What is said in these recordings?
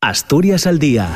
Asturias al día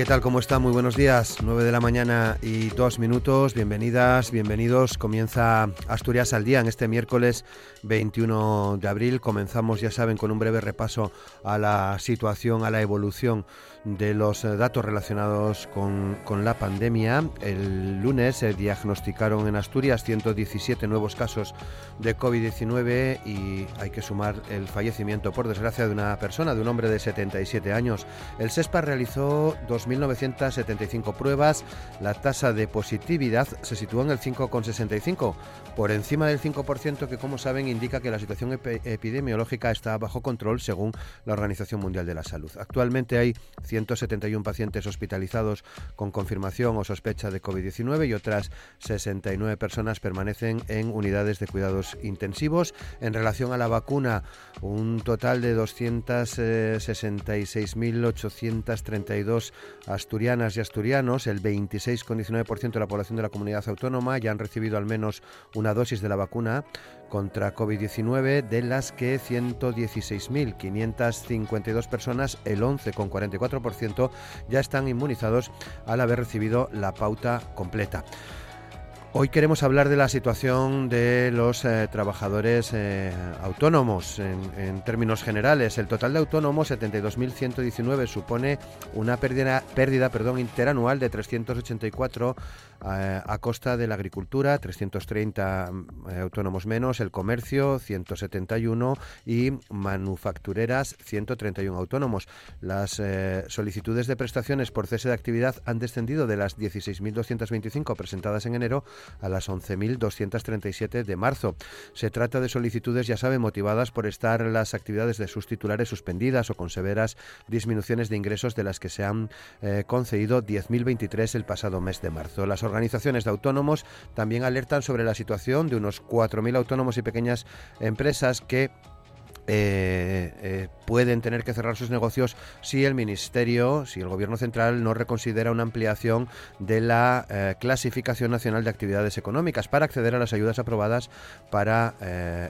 ¿qué tal? ¿Cómo está? Muy buenos días. 9 de la mañana y dos minutos. Bienvenidas, bienvenidos. Comienza Asturias al día en este miércoles 21 de abril. Comenzamos, ya saben, con un breve repaso a la situación, a la evolución de los eh, datos relacionados con, la pandemia. El lunes se diagnosticaron en Asturias 117 nuevos casos de COVID-19 y hay que sumar el fallecimiento, por desgracia, de una persona, de un hombre de 77 años. El SESPA realizó 2.975 pruebas. La tasa de positividad se situó en el 5,65, por encima del 5% que, como saben, indica que la situación epidemiológica está bajo control según la Organización Mundial de la Salud. Actualmente hay 171 pacientes hospitalizados con confirmación o sospecha de COVID-19 y otras 69 personas permanecen en unidades de cuidados intensivos. En relación a la vacuna, un total de 266.832 asturianas y asturianos, el 26,19% de la población de la comunidad autónoma ya han recibido al menos una dosis de la vacuna contra COVID-19, de las que 116.552 personas, el 11,44%, ya están inmunizados al haber recibido la pauta completa. Hoy queremos hablar de la situación de los eh, trabajadores eh, autónomos en, términos generales. El total de autónomos, 72.119, supone una pérdida, pérdida perdón, interanual de 384 eh, a costa de la agricultura, 330 autónomos menos, el comercio, 171 y manufactureras, 131 autónomos. Las solicitudes de prestaciones por cese de actividad han descendido de las 16.225 presentadas en enero a las 11.237 de marzo. Se trata de solicitudes, ya saben, motivadas por estar las actividades de sus titulares suspendidas o con severas disminuciones de ingresos de las que se han eh, concedido 10.023 el pasado mes de marzo. Las organizaciones de autónomos también alertan sobre la situación de unos 4.000 autónomos y pequeñas empresas que eh, eh, pueden tener que cerrar sus negocios si el Ministerio, si el Gobierno Central no reconsidera una ampliación de la eh, clasificación nacional de actividades económicas para acceder a las ayudas aprobadas para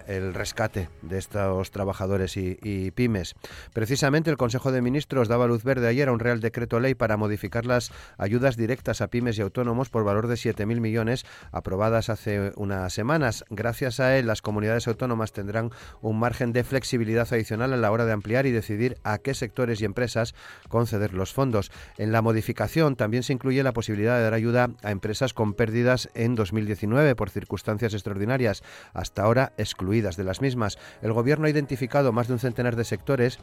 el rescate de estos trabajadores y, pymes. Precisamente el Consejo de Ministros daba luz verde ayer a un Real Decreto Ley para modificar las ayudas directas a pymes y autónomos por valor de 7.000 millones aprobadas hace unas semanas. Gracias a él, las comunidades autónomas tendrán un margen de flexibilidad adicional a la hora de ampliar y decidir a qué sectores y empresas conceder los fondos. En la modificación también se incluye la posibilidad de dar ayuda a empresas con pérdidas en 2019 por circunstancias extraordinarias, hasta ahora excluidas de las mismas. El Gobierno ha identificado más de un centenar de sectores,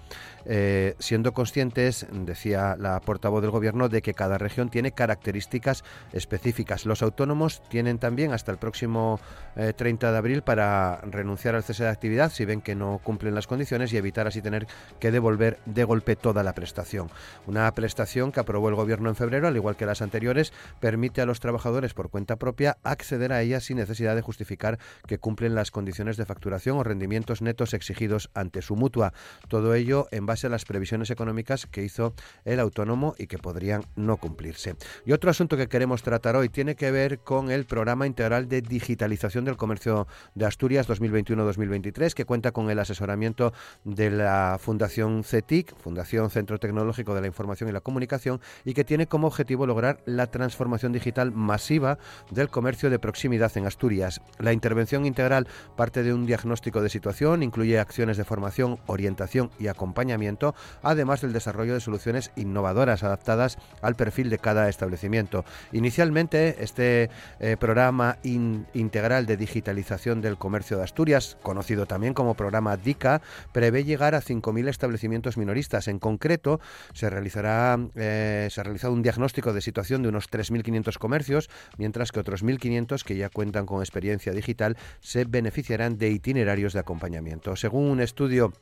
eh, siendo conscientes, decía la portavoz del Gobierno, de que cada región tiene características específicas. Los autónomos tienen también hasta el próximo 30 eh, de abril para renunciar al cese de actividad si ven que no cumplen en las condiciones y evitar así tener que devolver de golpe toda la prestación. Una prestación que aprobó el Gobierno en febrero, al igual que las anteriores, permite a los trabajadores por cuenta propia acceder a ella sin necesidad de justificar que cumplen las condiciones de facturación o rendimientos netos exigidos ante su mutua. Todo ello en base a las previsiones económicas que hizo el autónomo y que podrían no cumplirse. Y otro asunto que queremos tratar hoy tiene que ver con el programa integral de digitalización del comercio de Asturias 2021-2023 que cuenta con el asesoramiento de la Fundación CETIC, Fundación Centro Tecnológico de la Información y la Comunicación, y que tiene como objetivo lograr la transformación digital masiva del comercio de proximidad en Asturias. La intervención integral parte de un diagnóstico de situación, incluye acciones de formación, orientación y acompañamiento, además del desarrollo de soluciones innovadoras adaptadas al perfil de cada establecimiento. Inicialmente, este eh, programa integral de digitalización del comercio de Asturias, conocido también como programa DICA, prevé llegar a 5.000 establecimientos minoristas. En concreto, se realizará eh, se ha realizado un diagnóstico de situación de unos 3.500 comercios, mientras que otros 1.500 que ya cuentan con experiencia digital se beneficiarán de itinerarios de acompañamiento. Según un estudio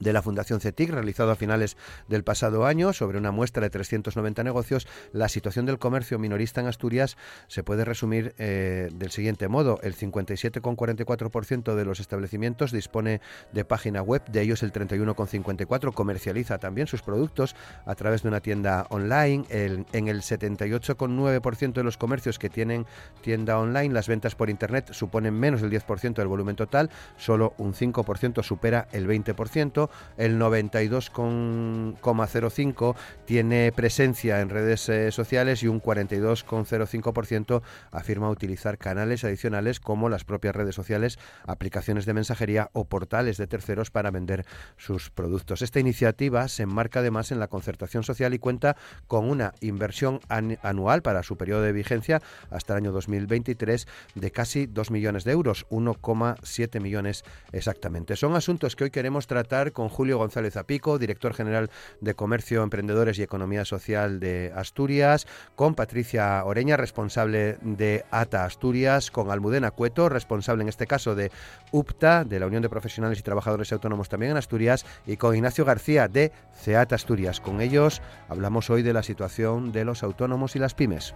de la Fundación CETIC, realizado a finales del pasado año sobre una muestra de 390 negocios, la situación del comercio minorista en Asturias se puede resumir eh, del siguiente modo. El 57,44% de los establecimientos dispone de página web, de ellos el 31,54% comercializa también sus productos a través de una tienda online. en el 78,9% de los comercios que tienen tienda online, las ventas por Internet suponen menos del 10% del volumen total, solo un 5% supera el 20% el 92,05 tiene presencia en redes eh, sociales y un 42,05% afirma utilizar canales adicionales como las propias redes sociales, aplicaciones de mensajería o portales de terceros para vender sus productos. Esta iniciativa se enmarca además en la concertación social y cuenta con una inversión anual para su periodo de vigencia hasta el año 2023 de casi 2 millones de euros, 1,7 millones exactamente. Son asuntos que hoy queremos tratar con Julio González Apico, director general de Comercio, Emprendedores y Economía Social de Asturias, con Patricia Oreña, responsable de ATA Asturias, con Almudena Cueto, responsable en este caso de UPTA, de la Unión de Profesionales y Trabajadores Autónomos también en Asturias, y con Ignacio García de CEAT Asturias. Con ellos hablamos hoy de la situación de los autónomos y las pymes.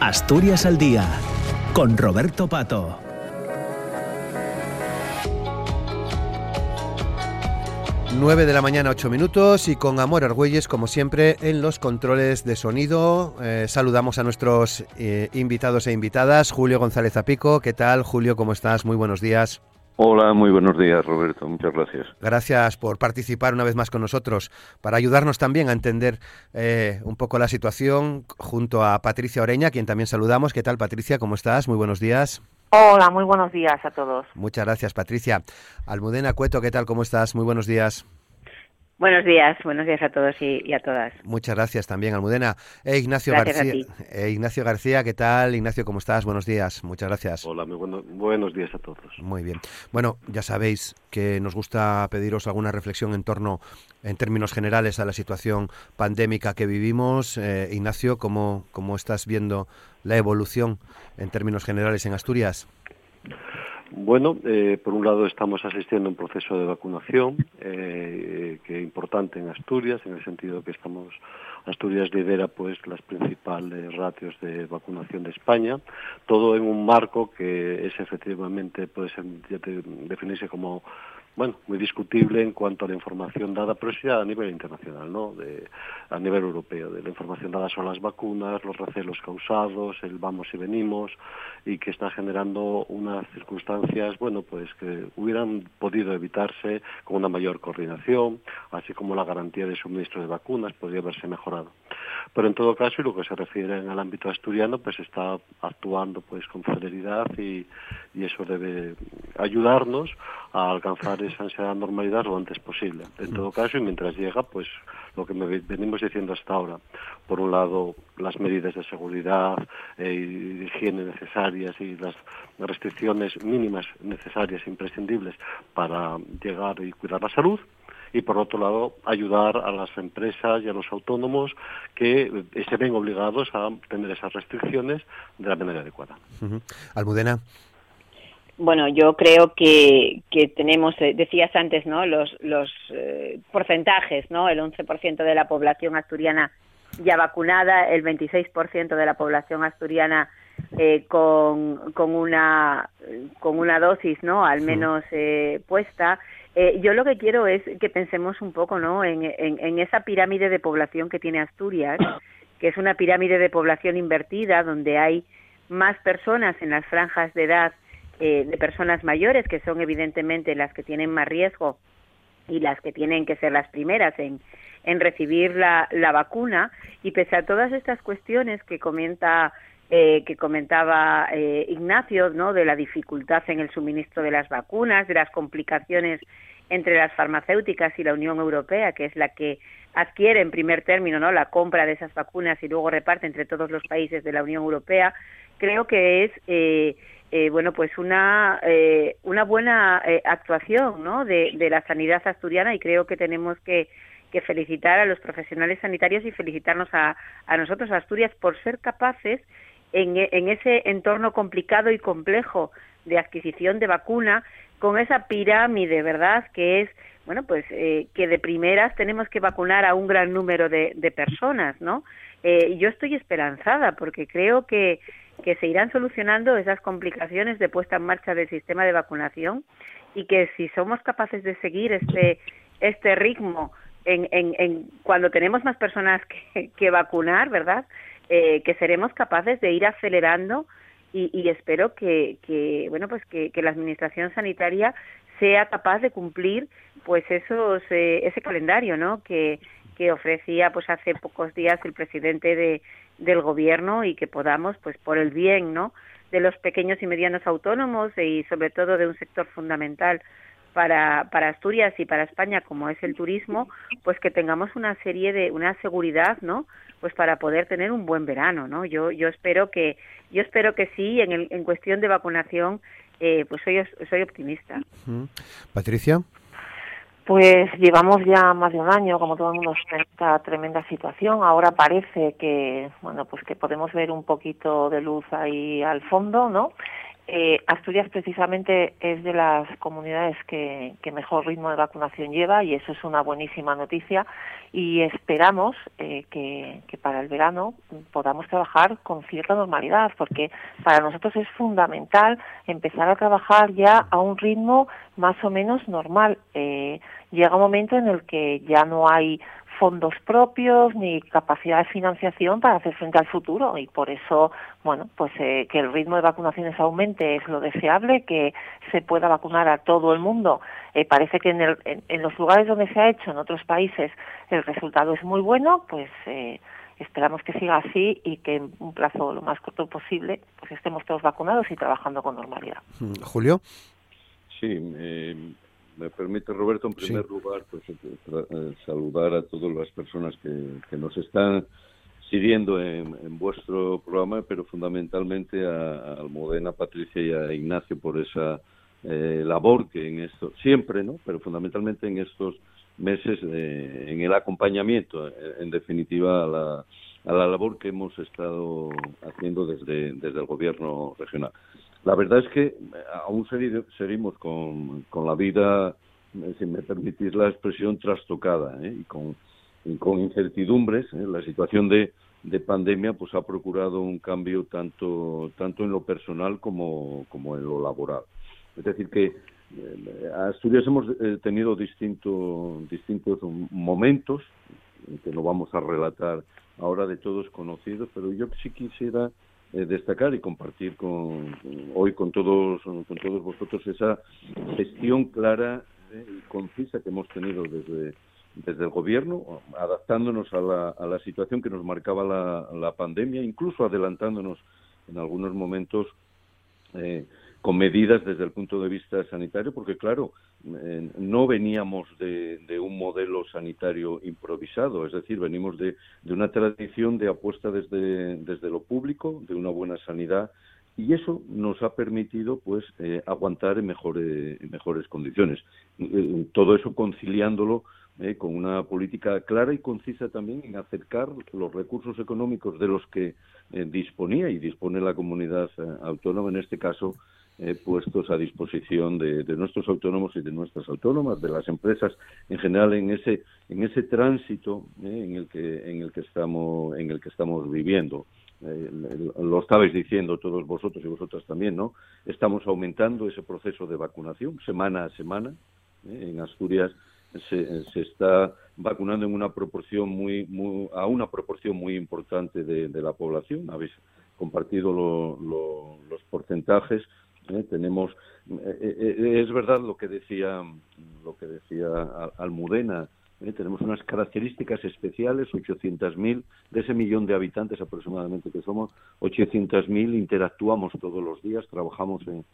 Asturias al día, con Roberto Pato. 9 de la mañana, 8 minutos y con Amor Argüelles, como siempre, en los controles de sonido. Eh, saludamos a nuestros eh, invitados e invitadas. Julio González Apico, ¿qué tal? Julio, ¿cómo estás? Muy buenos días. Hola, muy buenos días, Roberto. Muchas gracias. Gracias por participar una vez más con nosotros, para ayudarnos también a entender eh, un poco la situación, junto a Patricia Oreña, quien también saludamos. ¿Qué tal, Patricia? ¿Cómo estás? Muy buenos días. Hola, muy buenos días a todos. Muchas gracias, Patricia. Almudena Cueto, ¿qué tal? ¿Cómo estás? Muy buenos días. Buenos días, buenos días a todos y, a todas. Muchas gracias también, Almudena. E Ignacio García. Eh, Ignacio García, ¿qué tal? Ignacio, ¿cómo estás? Buenos días, muchas gracias. Hola, muy buenos días a todos. Muy bien. Bueno, ya sabéis que nos gusta pediros alguna reflexión en torno, en términos generales, a la situación pandémica que vivimos. Eh, Ignacio, ¿cómo, ¿cómo estás viendo la evolución en términos generales en Asturias? Bueno, eh, por un lado estamos asistiendo a un proceso de vacunación eh, que es importante en Asturias, en el sentido que estamos Asturias lidera pues las principales ratios de vacunación de España, todo en un marco que es efectivamente puede ser definirse como bueno, muy discutible en cuanto a la información dada, pero sí a nivel internacional, ¿no? A nivel europeo, de la información dada sobre las vacunas, los recelos causados, el vamos y venimos, y que está generando unas circunstancias, bueno, pues que hubieran podido evitarse con una mayor coordinación, así como la garantía de suministro de vacunas podría haberse mejorado. Pero en todo caso, y lo que se refiere al ámbito asturiano, pues está actuando pues con celeridad y eso debe ayudarnos a alcanzar esa normalidad lo antes posible. En todo caso, y mientras llega, pues lo que venimos diciendo hasta ahora, por un lado, las medidas de seguridad eh, y higiene necesarias y las restricciones mínimas necesarias e imprescindibles para llegar y cuidar la salud, y por otro lado ayudar a las empresas y a los autónomos que eh, se ven obligados a tener esas restricciones de la manera adecuada. Almudena. Bueno, yo creo que, que tenemos, eh, decías antes, ¿no? Los, los eh, porcentajes, ¿no? El 11% de la población asturiana ya vacunada, el 26% de la población asturiana eh, con, con, una, con una dosis, ¿no? Al menos eh, puesta. Eh, yo lo que quiero es que pensemos un poco, ¿no? En, en, en esa pirámide de población que tiene Asturias, que es una pirámide de población invertida, donde hay más personas en las franjas de edad eh, de personas mayores, que son evidentemente las que tienen más riesgo y las que tienen que ser las primeras en, en recibir la, la vacuna. Y pese a todas estas cuestiones que comenta eh, que comentaba eh, Ignacio, ¿no? De la dificultad en el suministro de las vacunas, de las complicaciones entre las farmacéuticas y la Unión Europea, que es la que adquiere en primer término ¿no? la compra de esas vacunas y luego reparte entre todos los países de la Unión Europea, creo que es eh, eh, bueno pues una eh, una buena eh, actuación ¿no? de, la sanidad asturiana y creo que tenemos que, que felicitar a los profesionales sanitarios y felicitarnos a, a nosotros Asturias por ser capaces en, en ese entorno complicado y complejo de adquisición de vacuna con esa pirámide, ¿verdad? Que es, bueno, pues eh, que de primeras tenemos que vacunar a un gran número de, de personas, ¿no? Eh, yo estoy esperanzada porque creo que, que se irán solucionando esas complicaciones de puesta en marcha del sistema de vacunación y que si somos capaces de seguir este, este ritmo en, en, en cuando tenemos más personas que, que vacunar, ¿verdad? Eh, que seremos capaces de ir acelerando y, y espero que, que bueno pues que, que, la administración sanitaria sea capaz de cumplir pues esos eh, ese calendario no que, que ofrecía pues hace pocos días el presidente de del gobierno y que podamos pues por el bien no de los pequeños y medianos autónomos y sobre todo de un sector fundamental para, para Asturias y para España como es el turismo, pues que tengamos una serie de una seguridad, ¿no? Pues para poder tener un buen verano, ¿no? Yo yo espero que yo espero que sí en el, en cuestión de vacunación eh, pues soy soy optimista. Patricia. Pues llevamos ya más de un año, como todo el mundo, en esta tremenda situación. Ahora parece que, bueno, pues que podemos ver un poquito de luz ahí al fondo, ¿no? Eh, Asturias precisamente es de las comunidades que, que, mejor ritmo de vacunación lleva y eso es una buenísima noticia y esperamos eh, que, que, para el verano podamos trabajar con cierta normalidad porque para nosotros es fundamental empezar a trabajar ya a un ritmo más o menos normal. Eh, llega un momento en el que ya no hay fondos propios ni capacidad de financiación para hacer frente al futuro. Y por eso bueno pues eh, que el ritmo de vacunaciones aumente es lo deseable que se pueda vacunar a todo el mundo. Eh, parece que en, el, en, en, los lugares donde se ha hecho en otros países el resultado es muy bueno pues eh, esperamos que siga así y que en un plazo lo más corto posible pues estemos todos vacunados y trabajando con normalidad. Julio. Sí eh me permite, Roberto, en primer sí. lugar, pues eh, saludar a todas las personas que, que nos están siguiendo en, en, vuestro programa, pero fundamentalmente a, a, Almudena, Patricia y a Ignacio por esa eh, labor que en esto, siempre, ¿no? Pero fundamentalmente en estos meses, eh, en el acompañamiento, en definitiva, a la, a la labor que hemos estado haciendo desde, desde el gobierno regional. La verdad es que eh, aún seguimos con, con la vida, eh, si me permitís la expresión, trastocada ¿eh? y, con, con incertidumbres. ¿eh? La situación de, de pandemia pues ha procurado un cambio tanto, tanto en lo personal como, como en lo laboral. Es decir, que eh, Asturias hemos tenido distinto, distintos momentos, que no vamos a relatar ahora de todos conocidos, pero yo sí quisiera eh, destacar y compartir con, hoy con todos, con todos vosotros esa gestión clara eh, y concisa que hemos tenido desde, desde el gobierno, adaptándonos a la, a la situación que nos marcaba la, la pandemia, incluso adelantándonos en algunos momentos eh, con medidas desde el punto de vista sanitario, porque claro, eh, no veníamos de, un modelo sanitario improvisado, es decir, venimos de, de una tradición de apuesta desde, desde, lo público, de una buena sanidad, y eso nos ha permitido pues eh, aguantar en mejores, en mejores condiciones. Eh, todo eso conciliándolo eh, con una política clara y concisa también en acercar los recursos económicos de los que disponía y dispone la comunidad autónoma, en este caso, eh, puestos a disposición de, de, nuestros autónomos y de nuestras autónomas, de las empresas en general en ese en ese tránsito eh, en el que en el que estamos en el que estamos viviendo. Eh, lo estabais diciendo todos vosotros y vosotras también, ¿no? Estamos aumentando ese proceso de vacunación semana a semana. ¿eh? En Asturias se, se, está vacunando en una proporción muy, muy a una proporción muy importante de, la población. Habéis compartido lo, lo, los porcentajes ¿eh? tenemos eh, eh, es verdad lo que decía lo que decía Almudena ¿eh? tenemos unas características especiales, 800.000, de ese millón de habitantes aproximadamente que somos, 800.000 interactuamos todos los días, trabajamos en,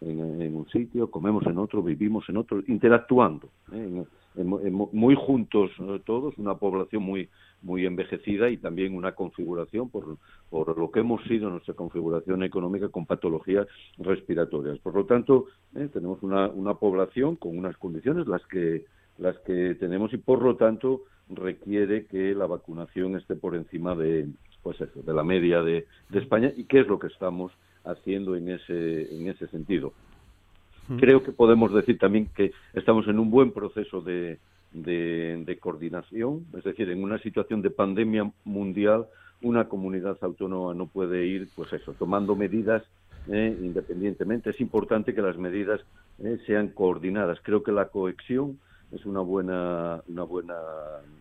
un sitio, comemos en otro, vivimos en otro, interactuando, ¿eh? Muy juntos eh, todos, una población muy muy envejecida y también una configuración por, por lo que hemos sido nuestra configuración económica con patologías respiratorias. Por lo tanto, tenemos una, una población con unas condiciones las que las que tenemos y por lo tanto requiere que la vacunación esté por encima de pues eso, de la media de, España y qué es lo que estamos haciendo en ese en ese sentido. Creo que podemos decir también que estamos en un buen proceso de, de, coordinación, es decir, en una situación de pandemia mundial, una comunidad autónoma no puede ir, pues eso, tomando medidas eh, independientemente. Es importante que las medidas eh, sean coordinadas. Creo que la cohesión es una buena, una buena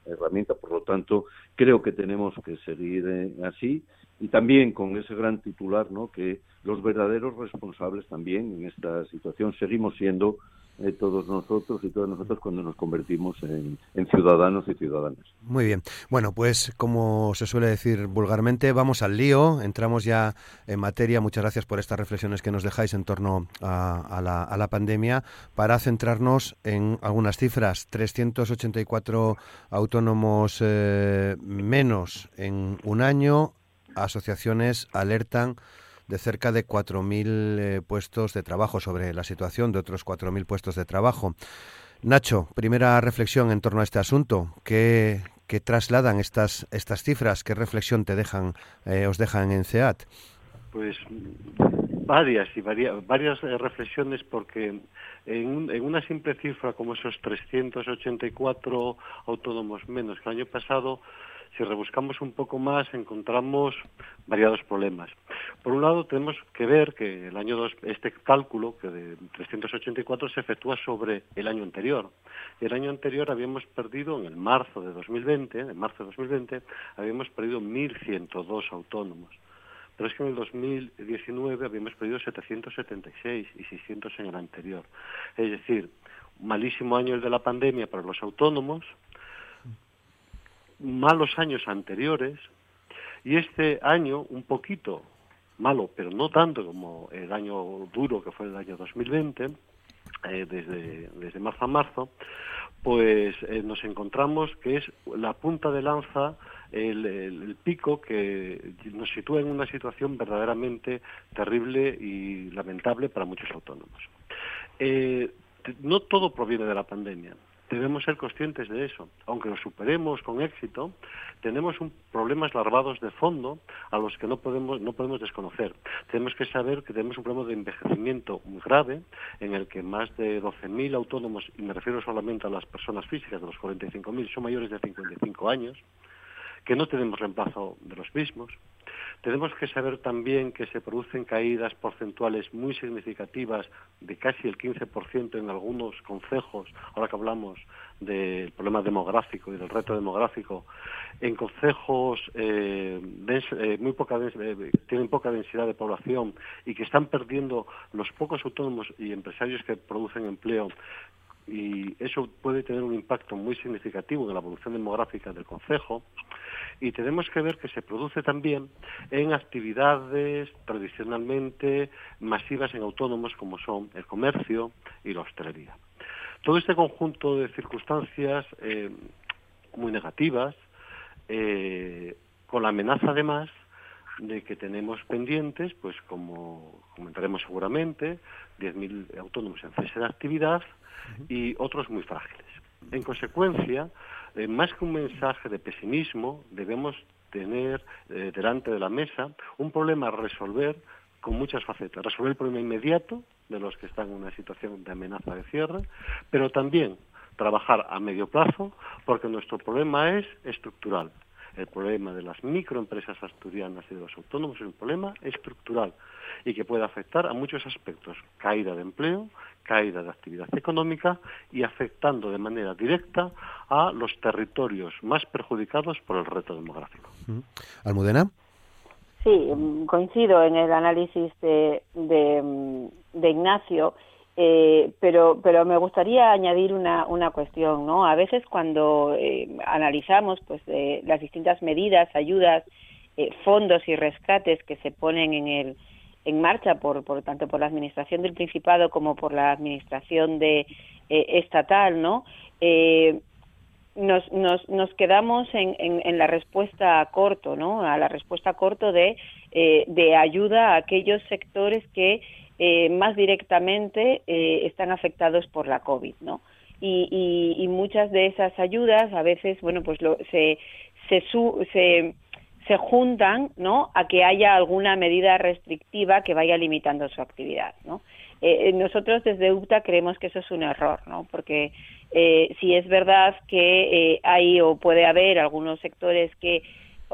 herramienta, por lo tanto, creo que tenemos que seguir eh, así y también con ese gran titular, ¿no? que los verdaderos responsables también en esta situación seguimos siendo eh, todos nosotros y todas nosotros cuando nos convertimos en, ciudadanos y ciudadanas. Muy bien. Bueno, pues como se suele decir vulgarmente, vamos al lío, entramos ya en materia. Muchas gracias por estas reflexiones que nos dejáis en torno a, la, pandemia para centrarnos en algunas cifras. 384 autónomos eh, menos en un año. Asociaciones alertan de cerca de 4.000 eh, puestos de trabajo, sobre la situación de otros 4.000 puestos de trabajo. Nacho, primera reflexión en torno a este asunto. ¿Qué, trasladan estas, estas cifras? ¿Qué reflexión te dejan, eh, os dejan en CEAT? Pues varias y varias eh, reflexiones porque en, en, una simple cifra como esos 384 autónomos menos que el año pasado, si rebuscamos un poco más, encontramos variados problemas. Por un lado, tenemos que ver que el año dos, este cálculo, que de 384, se efectúa sobre el año anterior. El año anterior habíamos perdido, en el marzo de 2020, en marzo de 2020, habíamos perdido 1.102 autónomos. Pero es que en el 2019 habíamos perdido 776 y 600 en el anterior. Es decir, malísimo año el de la pandemia para los autónomos, malos años anteriores y este año un poquito malo, pero no tanto como el año duro que fue el año 2020, eh, desde, desde marzo a marzo, pues eh, nos encontramos que es la punta de lanza, el, pico que nos sitúa en una situación verdaderamente terrible y lamentable para muchos autónomos. Eh, no todo proviene de la pandemia debemos ser conscientes de eso. Aunque lo superemos con éxito, tenemos un, problemas larvados de fondo a los que no podemos, no podemos desconocer. Tenemos que saber que tenemos un problema de envejecimiento muy grave, en el que más de 12.000 autónomos, y me refiero solamente a las personas físicas de los 45.000, son mayores de 55 años, que no tenemos reemplazo de los mismos, tenemos que saber también que se producen caídas porcentuales muy significativas de casi el 15% en algunos concejos, ahora que hablamos del problema demográfico y del reto demográfico, en concejos eh, eh, muy poca, eh, tienen poca densidad de población y que están perdiendo los pocos autónomos y empresarios que producen empleo y eso puede tener un impacto muy significativo en la evolución demográfica del concejo y tenemos que ver que se produce también en actividades tradicionalmente masivas en autónomos como son el comercio y la hostelería. Todo este conjunto de circunstancias eh, muy negativas, eh, con la amenaza además de que tenemos pendientes, pues como comentaremos seguramente, 10.000 autónomos en cese de actividad y otros muy frágiles. En consecuencia, eh, más que un mensaje de pesimismo, debemos tener eh, delante de la mesa un problema a resolver con muchas facetas. Resolver el problema inmediato de los que están en una situación de amenaza de cierre, pero también trabajar a medio plazo porque nuestro problema es estructural. El problema de las microempresas asturianas y de los autónomos es un problema estructural y que puede afectar a muchos aspectos. Caída de empleo, caída de actividad económica y afectando de manera directa a los territorios más perjudicados por el reto demográfico. Almudena. Sí, coincido en el análisis de, de, Ignacio Eh, pero, pero me gustaría añadir una, una cuestión, ¿no? A veces cuando eh, analizamos pues eh, las distintas medidas, ayudas, fondos y rescates que se ponen en el en marcha por, por tanto por la administración del Principado como por la administración de estatal, ¿no? nos, nos, nos quedamos en, en, la respuesta a corto, ¿no? A la respuesta corto de, de ayuda a aquellos sectores que eh, más directamente eh, están afectados por la COVID, ¿no? Y, muchas de esas ayudas a veces, bueno, pues lo, se, se, se, se juntan, ¿no? A que haya alguna medida restrictiva que vaya limitando su actividad, ¿no? Eh, nosotros desde UTA creemos que eso es un error, ¿no? Porque si es verdad que hay o puede haber algunos sectores que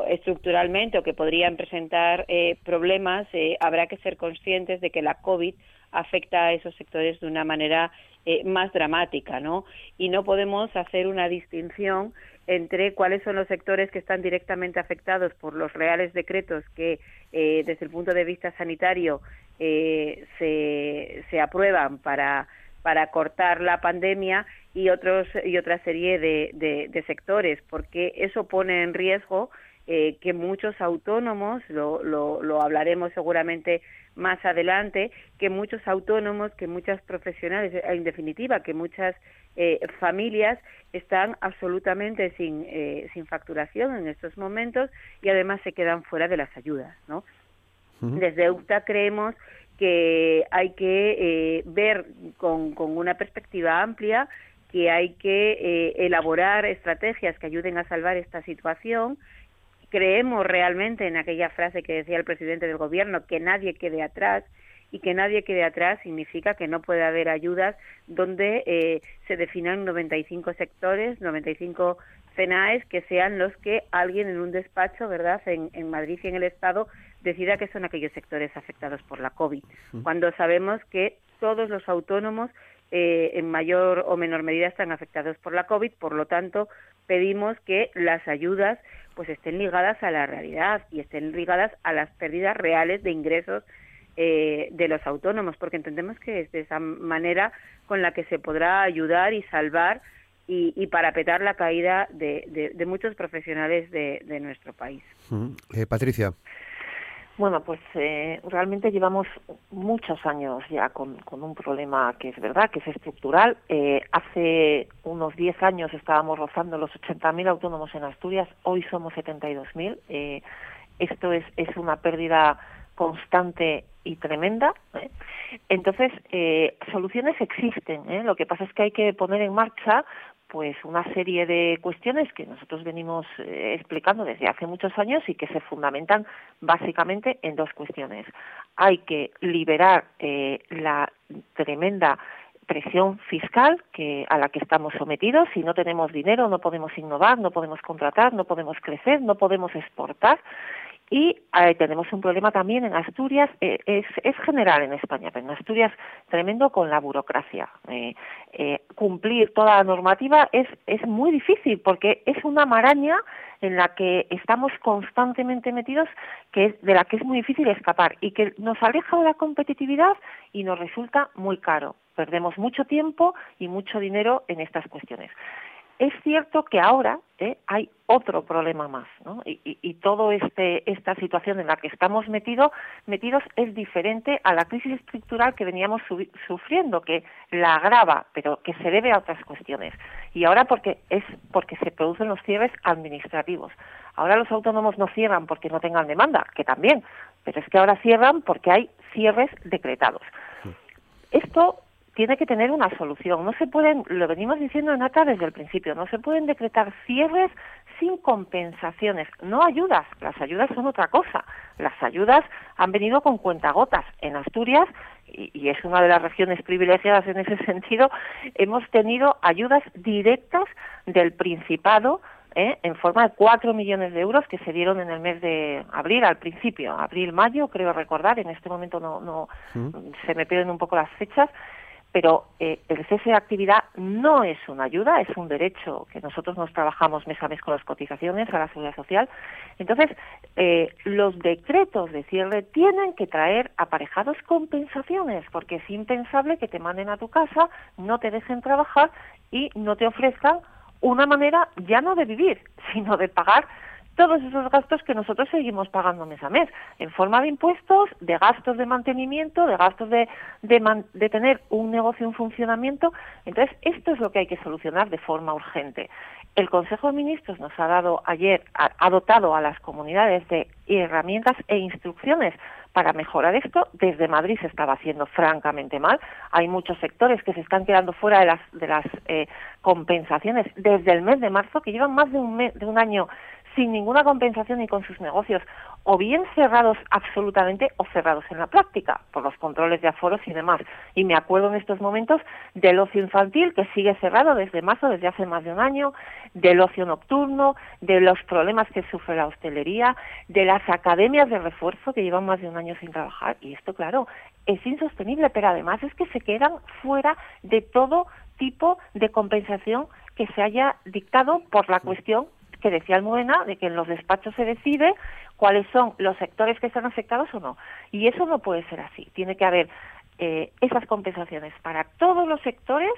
estructuralmente o que podrían presentar eh, problemas, eh, habrá que ser conscientes de que la COVID afecta a esos sectores de una manera eh, más dramática, ¿no? Y no podemos hacer una distinción entre cuáles son los sectores que están directamente afectados por los reales decretos que, desde el punto de vista sanitario, se, se aprueban para para cortar la pandemia y otros y otra serie de sectores porque eso pone en riesgo eh, que muchos autónomos, lo, lo, lo, hablaremos seguramente más adelante, que muchos autónomos, que muchas profesionales, en definitiva, que muchas eh, familias están absolutamente sin, eh, sin facturación en estos momentos y además se quedan fuera de las ayudas. ¿no? Desde UTA creemos que hay que ver con, con una perspectiva amplia que hay que elaborar estrategias que ayuden a salvar esta situación, creemos realmente en aquella frase que decía el presidente del gobierno, que nadie quede atrás, y que nadie quede atrás significa que no puede haber ayudas donde eh, se definan 95 sectores, 95 CENAES que sean los que alguien en un despacho, ¿verdad?, en, en Madrid y en el Estado decida que son aquellos sectores afectados por la COVID, cuando sabemos que todos los autónomos eh, en mayor o menor medida están afectados por la COVID, por lo tanto, pedimos que las ayudas pues estén ligadas a la realidad y estén ligadas a las pérdidas reales de ingresos eh, de los autónomos, porque entendemos que es de esa manera con la que se podrá ayudar y salvar y, y parapetar la caída de, de, muchos profesionales de, nuestro país. Eh, Patricia. Bueno, pues eh, realmente llevamos muchos años ya con, un problema que es verdad, que es estructural. Eh, hace unos 10 años estábamos rozando los 80.000 autónomos en Asturias, hoy somos 72.000. Eh, esto es, una pérdida constante y tremenda. ¿eh? Entonces, eh, soluciones existen. Lo que pasa es que hay que poner en marcha pues una serie de cuestiones que nosotros venimos eh, explicando desde hace muchos años y que se fundamentan básicamente en dos cuestiones. Hay que liberar eh, la tremenda presión fiscal que a la que estamos sometidos. Si no tenemos dinero, no podemos innovar, no podemos contratar, no podemos crecer, no podemos exportar. Y eh, tenemos un problema también en Asturias, eh, es, general en España, pero en Asturias tremendo con la burocracia. Eh, cumplir toda la normativa es, muy difícil porque es una maraña en la que estamos constantemente metidos, que de la que es muy difícil escapar y que nos aleja de la competitividad y nos resulta muy caro. Perdemos mucho tiempo y mucho dinero en estas cuestiones. Es cierto que ahora ¿eh? hay otro problema más, ¿no? Y, y, y todo este esta situación en la que estamos metidos metidos es diferente a la crisis estructural que veníamos sufriendo, que la agrava, pero que se debe a otras cuestiones. Y ahora porque es porque se producen los cierres administrativos. Ahora los autónomos no cierran porque no tengan demanda, que también, pero es que ahora cierran porque hay cierres decretados. Esto tiene que tener una solución. No se pueden, lo venimos diciendo Nata desde el principio, no se pueden decretar cierres sin compensaciones, no ayudas. Las ayudas son otra cosa. Las ayudas han venido con cuentagotas. En Asturias, y, y es una de las regiones privilegiadas en ese sentido, hemos tenido ayudas directas del Principado ¿eh? en forma de cuatro millones de euros que se dieron en el mes de abril, al principio, abril-mayo, creo recordar, en este momento no, no se me pierden un poco las fechas, pero eh, el cese de actividad no es una ayuda, es un derecho que nosotros nos trabajamos mes a mes con las cotizaciones a la seguridad social. Entonces, eh, los decretos de cierre tienen que traer aparejados compensaciones, porque es impensable que te manden a tu casa, no te dejen trabajar y no te ofrezcan una manera ya no de vivir, sino de pagar todos esos gastos que nosotros seguimos pagando mes a mes, en forma de impuestos, de gastos de mantenimiento, de gastos de, tener un negocio en funcionamiento. Entonces, esto es lo que hay que solucionar de forma urgente. El Consejo de Ministros nos ha dado ayer, ha dotado a las comunidades de herramientas e instrucciones para mejorar esto. Desde Madrid se estaba haciendo francamente mal. Hay muchos sectores que se están quedando fuera de las, de las eh, compensaciones desde el mes de marzo, que llevan más de un, mes, de un año sin ninguna compensación y con sus negocios o bien cerrados absolutamente o cerrados en la práctica por los controles de aforos y demás. Y me acuerdo en estos momentos del ocio infantil que sigue cerrado desde marzo, desde hace más de un año, del ocio nocturno, de los problemas que sufre la hostelería, de las academias de refuerzo que llevan más de un año sin trabajar. Y esto, claro, es insostenible, pero además es que se quedan fuera de todo tipo de compensación que se haya dictado por la cuestión que decía Almudena, de que en los despachos se decide cuáles son los sectores que están afectados o no. Y eso no puede ser así. Tiene que haber eh, esas compensaciones para todos los sectores,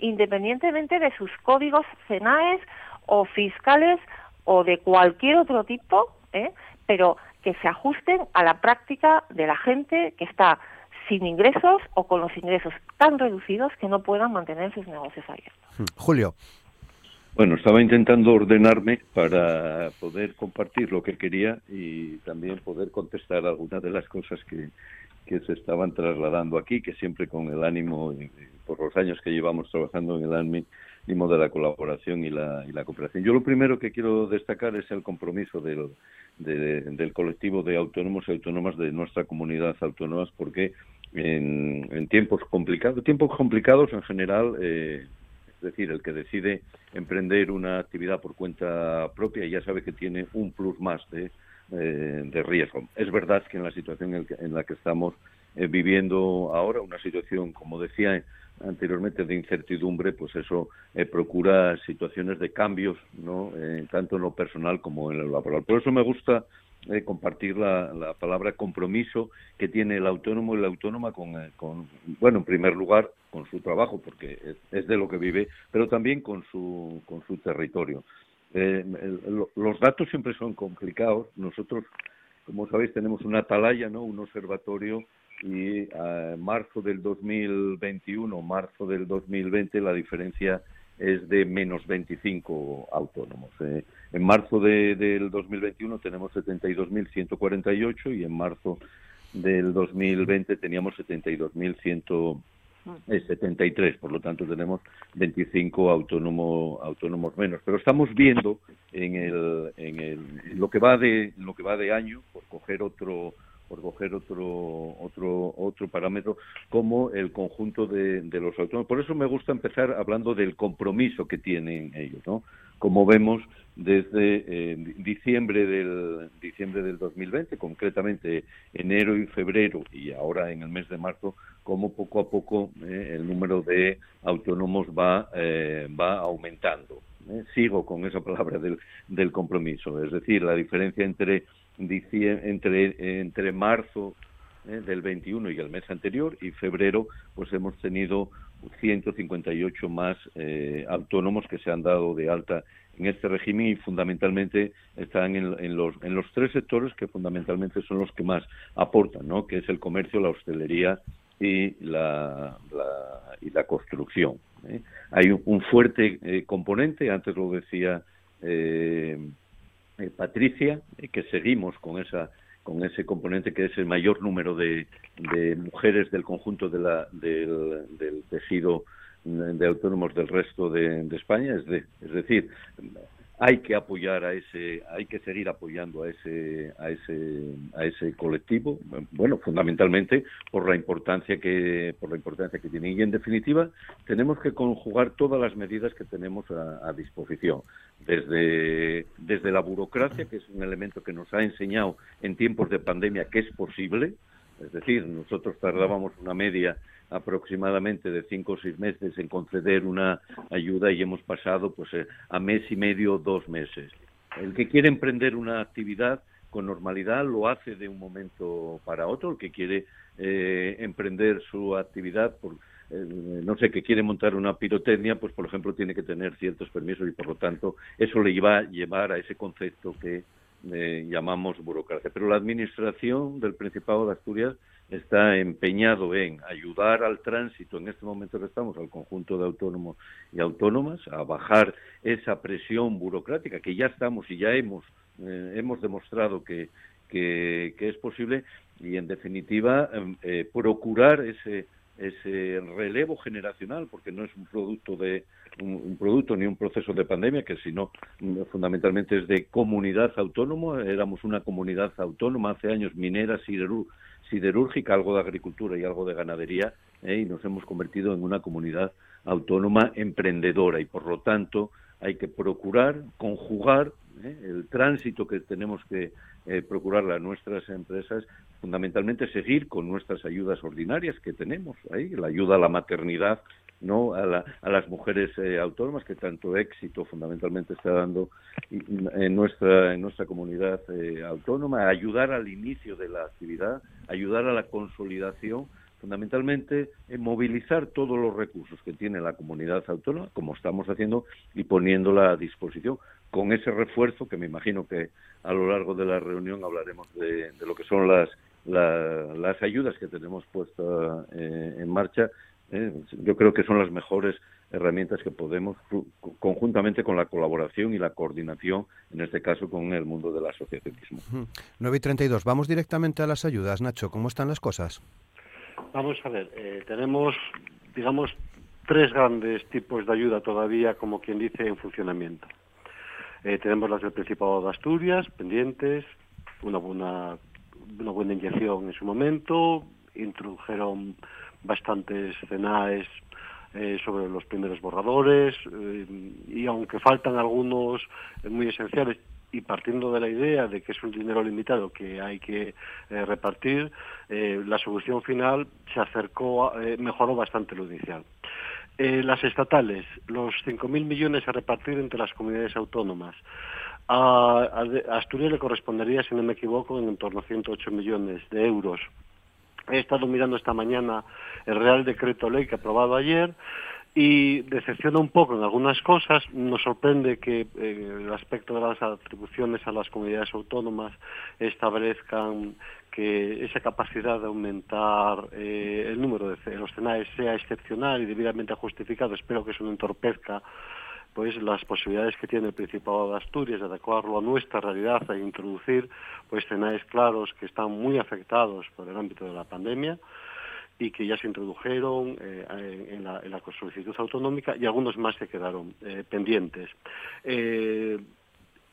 independientemente de sus códigos CENAES o fiscales o de cualquier otro tipo, ¿eh? pero que se ajusten a la práctica de la gente que está sin ingresos o con los ingresos tan reducidos que no puedan mantener sus negocios abiertos. Julio. Bueno, estaba intentando ordenarme para poder compartir lo que quería y también poder contestar algunas de las cosas que, se estaban trasladando aquí, que siempre con el ánimo, por los años que llevamos trabajando en el ánimo de la colaboración y la, y la cooperación. Yo lo primero que quiero destacar es el compromiso del, del colectivo de autónomos y autónomas de nuestra comunidad autónomas, porque en, en tiempos complicados, tiempos complicados en general, eh, es decir, el que decide emprender una actividad por cuenta propia ya sabe que tiene un plus más de, eh, de riesgo. Es verdad que en la situación en, la que estamos eh, viviendo ahora, una situación, como decía anteriormente, de incertidumbre, pues eso eh, procura situaciones de cambios, ¿no? tanto en lo personal como en lo laboral. Por eso me gusta eh, compartir la, la, palabra compromiso que tiene el autónomo y la autónoma con, eh, con, bueno, en primer lugar, con su trabajo, porque es, de lo que vive, pero también con su, con su territorio. Eh, los datos siempre son complicados. Nosotros, como sabéis, tenemos una atalaya, ¿no? un observatorio, y a marzo del 2021, marzo del 2020, la diferencia es de menos 25 autónomos. Eh. En marzo de, del 2021 tenemos 72.148 y en marzo del 2020 teníamos 72.173, por lo tanto tenemos 25 autónomos autónomos menos. Pero estamos viendo en, el, en, el, lo que va de lo que va de año, por coger otro coger otro otro otro parámetro como el conjunto de, los autónomos. Por eso me gusta empezar hablando del compromiso que tienen ellos, ¿no? Como vemos desde eh, diciembre del diciembre del 2020, concretamente enero y febrero y ahora en el mes de marzo, como poco a poco eh, el número de autónomos va eh, va aumentando. Sigo con esa palabra del compromiso, es decir, la diferencia entre entre, entre marzo eh, del 21 y el mes anterior y febrero, pues hemos tenido 158 más eh, autónomos que se han dado de alta en este régimen y fundamentalmente están en, los, en los tres sectores que fundamentalmente son los que más aportan, ¿no? que es el comercio, la hostelería y la, y la construcción. ¿eh? Hay un, fuerte componente, antes lo decía eh, Patricia, eh, que seguimos con esa con ese componente que es el mayor número de, de mujeres del conjunto de la, del, del, tejido de autónomos del resto de, de España, es, de, es decir, hay que apoyar a ese, hay que seguir apoyando a ese, a ese, a ese colectivo, bueno, fundamentalmente por la importancia que, por la importancia que tiene. Y en definitiva, tenemos que conjugar todas las medidas que tenemos a, disposición, desde, desde la burocracia, que es un elemento que nos ha enseñado en tiempos de pandemia que es posible, es decir, nosotros tardábamos una media aproximadamente de cinco o seis meses en conceder una ayuda y hemos pasado pues eh, a mes y medio, dos meses. El que quiere emprender una actividad con normalidad lo hace de un momento para otro, el que quiere eh, emprender su actividad por eh, no sé, que quiere montar una pirotecnia, pues por ejemplo tiene que tener ciertos permisos y por lo tanto eso le va a llevar a ese concepto que llamamos burocracia. Pero la administración del Principado de Asturias está empeñado en ayudar al tránsito en este momento que estamos, al conjunto de autónomos y autónomas, a bajar esa presión burocrática que ya estamos y ya hemos, eh, hemos demostrado que, que, es posible y en definitiva em, procurar ese ese relevo generacional, porque no es un producto de un, producto ni un proceso de pandemia, que sino mm, fundamentalmente es de comunidad autónoma. Éramos una comunidad autónoma hace años minera, siderúrgica, algo de agricultura y algo de ganadería, ¿eh? y nos hemos convertido en una comunidad autónoma emprendedora y por lo tanto hay que procurar conjugar ¿eh? el tránsito que tenemos que eh, procurar a nuestras empresas, fundamentalmente seguir con nuestras ayudas ordinarias que tenemos ahí, la ayuda a la maternidad, no a, las mujeres eh, autónomas que tanto éxito fundamentalmente está dando en nuestra en nuestra comunidad autónoma, ayudar al inicio de la actividad, ayudar a la consolidación fundamentalmente en movilizar todos los recursos que tiene la comunidad autónoma, como estamos haciendo, y poniéndola a disposición, con ese refuerzo que me imagino que a lo largo de la reunión hablaremos de, lo que son las, las ayudas que tenemos puestas eh, en marcha. Eh, yo creo que son las mejores herramientas que podemos, conjuntamente con la colaboración y la coordinación, en este caso con el mundo del asociacionismo. 9 y 32. Vamos directamente a las ayudas. Nacho, ¿cómo están las cosas? Vamos a ver, eh, tenemos, digamos, tres grandes tipos de ayuda todavía, como quien dice, en funcionamiento. Eh, tenemos las del Principado de Asturias, pendientes, una buena, una buena inyección en su momento, introdujeron bastantes CENAES eh, sobre los primeros borradores y aunque faltan algunos muy esenciales y partiendo de la idea de que es un dinero limitado que hay que eh, repartir, eh, la solución final se acercó, eh, mejoró bastante lo inicial. las estatales, los 5.000 millones a repartir entre las comunidades autónomas. A, Asturias le correspondería, si no me equivoco, en torno a 108 millones de euros. He estado mirando esta mañana el Real Decreto Ley que aprobado ayer y decepciona un poco en algunas cosas. Nos sorprende que eh, el aspecto de las atribuciones a las comunidades autónomas establezcan que esa capacidad de aumentar eh, el número de los CENAES sea excepcional y debidamente justificado. Espero que eso no entorpezca pues las posibilidades que tiene el Principado de Asturias de adecuarlo a nuestra realidad e introducir pues CENAES claros que están muy afectados por el ámbito de la pandemia y que ya se introdujeron eh, en, la, en, solicitud autonómica y algunos más se quedaron eh, pendientes. Eh,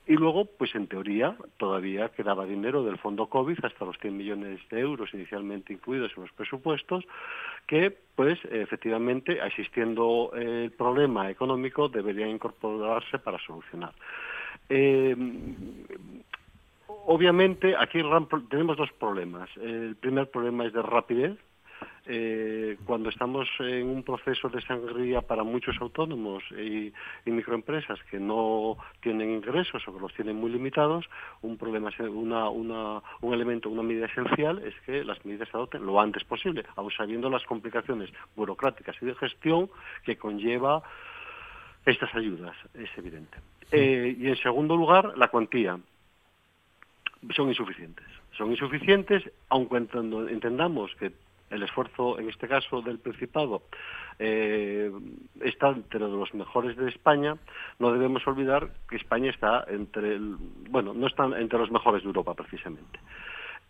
y luego, pues en teoría, todavía quedaba dinero del fondo COVID, hasta los 100 millones de euros inicialmente incluidos en los presupuestos, que, pues, efectivamente, existiendo el problema económico, deberían incorporarse para solucionar. obviamente, aquí tenemos dos problemas. El primer problema es de rapidez, eh, cuando estamos en un proceso de sangría para muchos autónomos y, microempresas que no tienen ingresos o que los tienen muy limitados, un problema, una, una, un elemento, una medida esencial es que las medidas se adopten lo antes posible, aun sabiendo las complicaciones burocráticas y de gestión que conlleva estas ayudas, es evidente. Eh, y en segundo lugar, la cuantía. Son insuficientes. Son insuficientes, aunque entendamos que el esfuerzo, en este caso del Principado, eh, está entre los mejores de España, no debemos olvidar que España está entre, bueno, no está entre los mejores de Europa precisamente.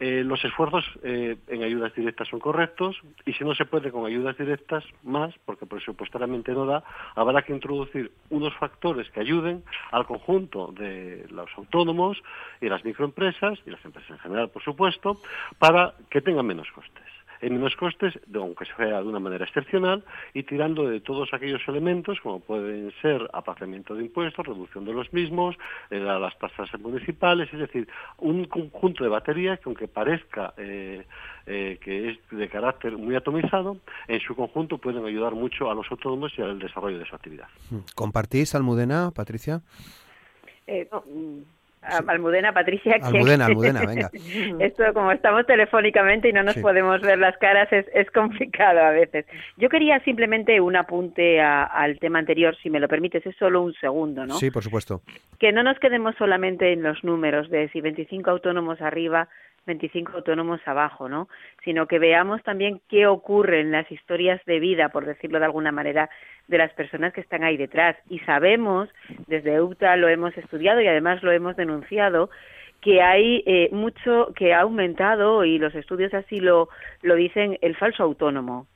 Eh, los esfuerzos eh, en ayudas directas son correctos y si no se puede con ayudas directas más, porque presupuestariamente no da, habrá que introducir unos factores que ayuden al conjunto de los autónomos y las microempresas y las empresas en general, por supuesto, para que tengan menos costes. En menos costes, aunque sea de una manera excepcional, y tirando de todos aquellos elementos, como pueden ser aplazamiento de impuestos, reducción de los mismos, eh, las tasas municipales, es decir, un conjunto de baterías que aunque parezca eh, eh, que es de carácter muy atomizado, en su conjunto pueden ayudar mucho a los autónomos y al desarrollo de su actividad. ¿Compartís, Almudena, Patricia? no, Almudena, Patricia. Almudena, Almudena, venga. Esto, como estamos telefónicamente y no nos podemos ver las caras, es, es, complicado a veces. Yo quería simplemente un apunte al tema anterior, si me lo permites, es solo un segundo, ¿no? Sí, por supuesto. Que no nos quedemos solamente en los números de si 25 autónomos arriba 25 autónomos abajo, ¿no? Sino que veamos también qué ocurre en las historias de vida, por decirlo de alguna manera, de las personas que están ahí detrás. Y sabemos, desde UTA lo hemos estudiado y además lo hemos denunciado, que hay eh, mucho que ha aumentado y los estudios así lo, lo dicen el falso autónomo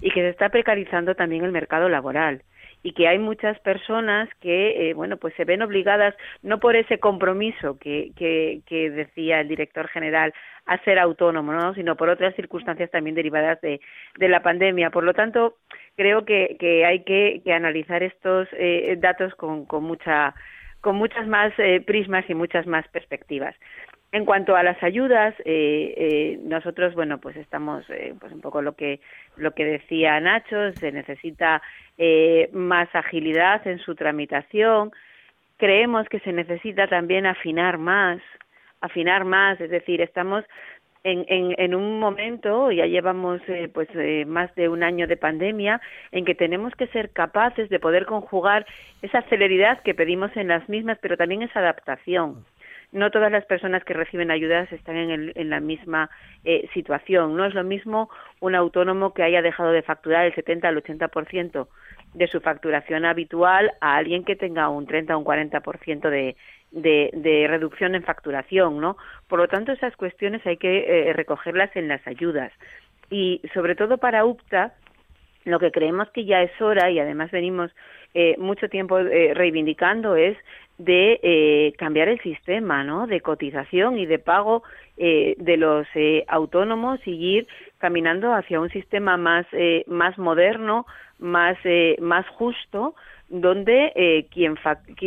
y que se está precarizando también el mercado laboral y que hay muchas personas que, eh, bueno, pues se ven obligadas, no por ese compromiso que, que, que decía el director general, a ser autónomo, ¿no? sino por otras circunstancias también derivadas de, de la pandemia. Por lo tanto, creo que, que hay que, que analizar estos eh, datos con, con mucha con muchas más eh, prismas y muchas más perspectivas. En cuanto a las ayudas, eh, eh, nosotros, bueno, pues estamos, eh, pues un poco lo que lo que decía Nacho, se necesita más agilidad en su tramitación. Creemos que se necesita también afinar más, afinar más, es decir, estamos en, en, en, un momento, ya llevamos pues más de un año de pandemia, en que tenemos que ser capaces de poder conjugar esa celeridad que pedimos en las mismas, pero también esa adaptación no todas las personas que reciben ayudas están en, en la misma eh, situación. No es lo mismo un autónomo que haya dejado de facturar el 70 al 80% de su facturación habitual a alguien que tenga un 30 o un 40% de, de, de reducción en facturación, ¿no? Por lo tanto, esas cuestiones hay que eh, recogerlas en las ayudas. Y sobre todo para UPTA, lo que creemos que ya es hora, y además venimos eh, mucho tiempo eh, reivindicando, es de eh, cambiar el sistema ¿no? de cotización y de pago eh, de los eh, autónomos y ir caminando hacia un sistema más, eh, más moderno, más, eh, más justo, donde eh, quien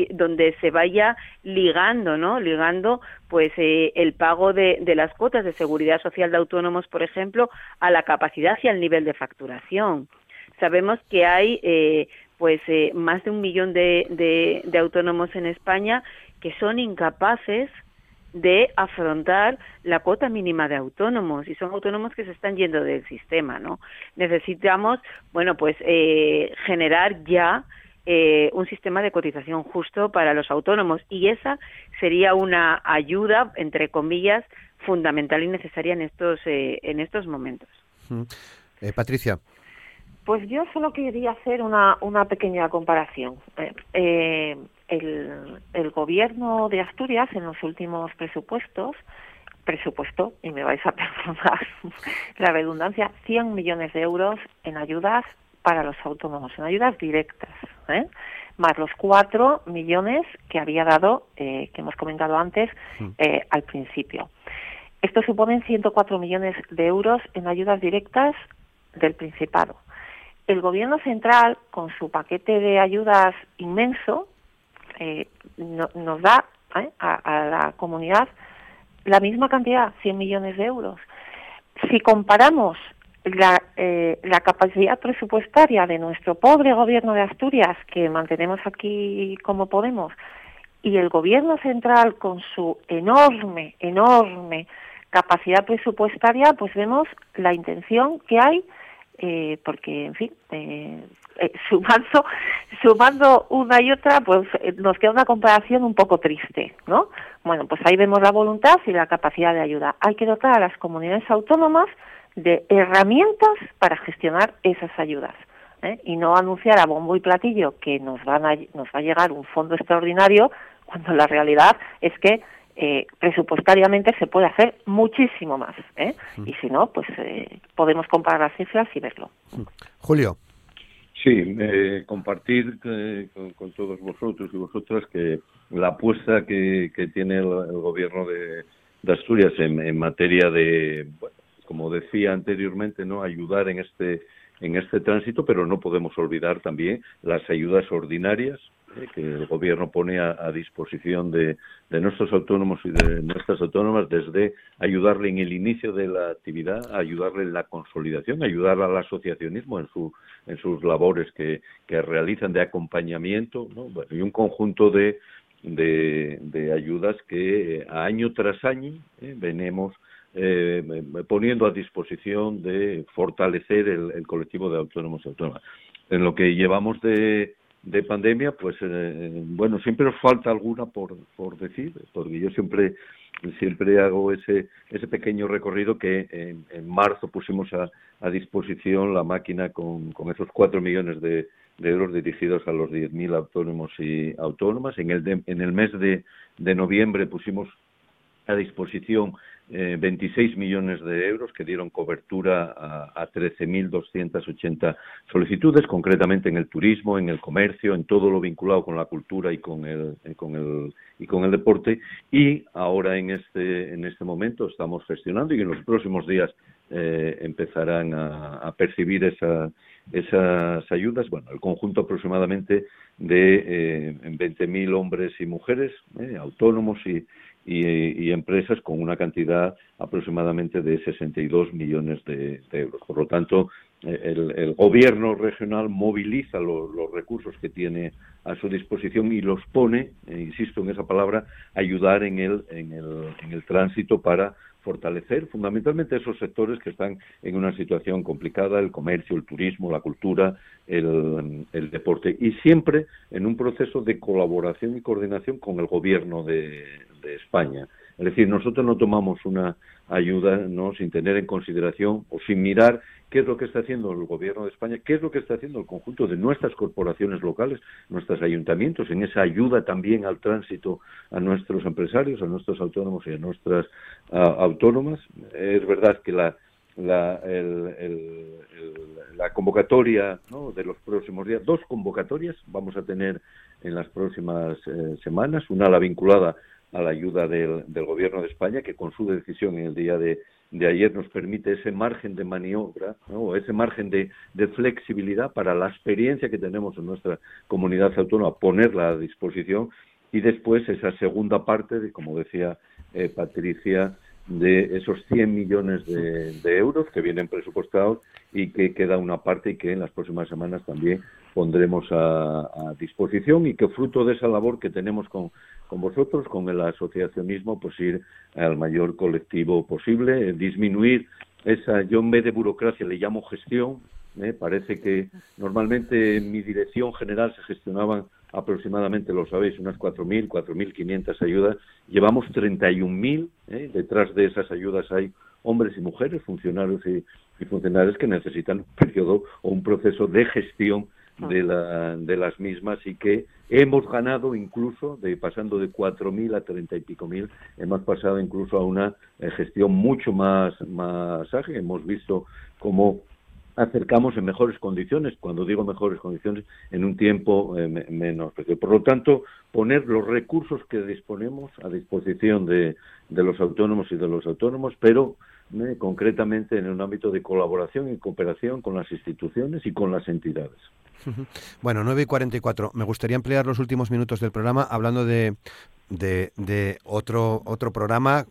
donde se vaya ligando no ligando pues eh, el pago de, de las cuotas de seguridad social de autónomos por ejemplo a la capacidad y al nivel de facturación sabemos que hay eh, pues eh, más de un millón de, de, autónomos en España que son incapaces de afrontar la cuota mínima de autónomos y son autónomos que se están yendo del sistema, ¿no? Necesitamos, bueno, pues eh, generar ya eh, un sistema de cotización justo para los autónomos y esa sería una ayuda, entre comillas, fundamental y necesaria en estos eh, en estos momentos. Eh, Patricia. Pues yo solo quería hacer una, una pequeña comparación. Eh, eh, el, el gobierno de Asturias en los últimos presupuestos presupuesto, y me vais a perdonar la redundancia, 100 millones de euros en ayudas para los autónomos, en ayudas directas, ¿eh? más los 4 millones que había dado, eh, que hemos comentado antes, eh, al principio. Esto supone 104 millones de euros en ayudas directas del Principado el gobierno central, con su paquete de ayudas inmenso, eh, no, nos da ¿eh? a, a, la comunidad la misma cantidad, 100 millones de euros. Si comparamos la, eh, la capacidad presupuestaria de nuestro pobre gobierno de Asturias, que mantenemos aquí como podemos, y el gobierno central con su enorme, enorme capacidad presupuestaria, pues vemos la intención que hay eh, porque, en fin, eh, eh, sumando, sumando una y otra, pues eh, nos queda una comparación un poco triste, ¿no? Bueno, pues ahí vemos la voluntad y la capacidad de ayuda. Hay que dotar a las comunidades autónomas de herramientas para gestionar esas ayudas. ¿eh? Y no anunciar a bombo y platillo que nos, van a, nos va a llegar un fondo extraordinario cuando la realidad es que eh, presupuestariamente se puede hacer muchísimo más. ¿eh? Y si no, pues eh, podemos comparar las cifras y verlo. Julio. Sí, eh, compartir eh, con, con, todos vosotros y vosotras que la apuesta que, que tiene el, el gobierno de, de, Asturias en, en materia de, bueno, como decía anteriormente, no ayudar en este en este tránsito, pero no podemos olvidar también las ayudas ordinarias que el gobierno pone a, disposición de, nuestros autónomos y de nuestras autónomas desde ayudarle en el inicio de la actividad, ayudarle en la consolidación, ayudar al asociacionismo en, su, en sus labores que, que realizan de acompañamiento y un conjunto de, de, ayudas que eh, año tras año eh, venimos eh, poniendo a disposición de fortalecer el, colectivo de autónomos y autónomas. En lo que llevamos de, de pandemia, pues eh, bueno, siempre nos falta alguna por, por decir, porque yo siempre siempre hago ese ese pequeño recorrido que en, marzo pusimos a, a, disposición la máquina con, con esos cuatro millones de, de euros dirigidos a los 10.000 autónomos y autónomas. En el, en el mes de, de noviembre pusimos a disposición eh, 26 millones de euros que dieron cobertura a, a 13.280 solicitudes, concretamente en el turismo, en el comercio, en todo lo vinculado con la cultura y con el, eh, con el, y con el deporte. Y ahora en este, en este momento estamos gestionando y en los próximos días eh, empezarán a, percibir esa, esas ayudas. Bueno, el conjunto aproximadamente de eh, 20.000 hombres y mujeres, eh, autónomos y, y, empresas con una cantidad aproximadamente de 62 millones de, euros. Por lo tanto, eh, el, gobierno regional moviliza los recursos que tiene a su disposición y los pone, eh, insisto en esa palabra, ayudar en el, en el, en el tránsito para fortalecer fundamentalmente esos sectores que están en una situación complicada, el comercio, el turismo, la cultura, el, el deporte, y siempre en un proceso de colaboración y coordinación con el gobierno de, de España. Es decir, nosotros no tomamos una ayuda no sin tener en consideración o sin mirar qué es lo que está haciendo el gobierno de España, qué es lo que está haciendo el conjunto de nuestras corporaciones locales, nuestros ayuntamientos, en esa ayuda también al tránsito a nuestros empresarios, a nuestros autónomos y a nuestras autónomas. Es verdad que la, la, la convocatoria de los próximos días, dos convocatorias vamos a tener en las próximas eh, semanas, una la vinculada a la ayuda del, Gobierno de España, que con su decisión en el día de, ayer nos permite ese margen de maniobra, o ese margen de, flexibilidad para la experiencia que tenemos en nuestra comunidad autónoma, ponerla a disposición. Y después esa segunda parte, de, como decía eh, Patricia, de esos 100 millones de, euros que vienen presupuestados y que queda una parte y que en las próximas semanas también pondremos a, a disposición y que fruto de esa labor que tenemos con con vosotros, con el asociacionismo, pues ir al mayor colectivo posible, disminuir esa, yo en vez de burocracia le llamo gestión, ¿eh? parece que normalmente en mi dirección general se gestionaban aproximadamente, lo sabéis, unas 4.000, 4.500 ayudas, llevamos 31.000, ¿eh? detrás de esas ayudas hay hombres y mujeres, funcionarios y, y funcionarios que necesitan un periodo o un proceso de gestión de, la, de las mismas y que hemos ganado incluso, de pasando de 4.000 a 30 y pico mil, hemos pasado incluso a una eh, gestión mucho más, más ágil. Hemos visto cómo acercamos en mejores condiciones, cuando digo mejores condiciones, en un tiempo eh, menos. Por lo tanto, poner los recursos que disponemos a disposición de, de los autónomos y de los autónomos, pero eh, concretamente en un ámbito de colaboración y cooperación con las instituciones y con las entidades. Bueno, 9 y 44. Me gustaría emplear los últimos minutos del programa hablando de, de, de otro, otro programa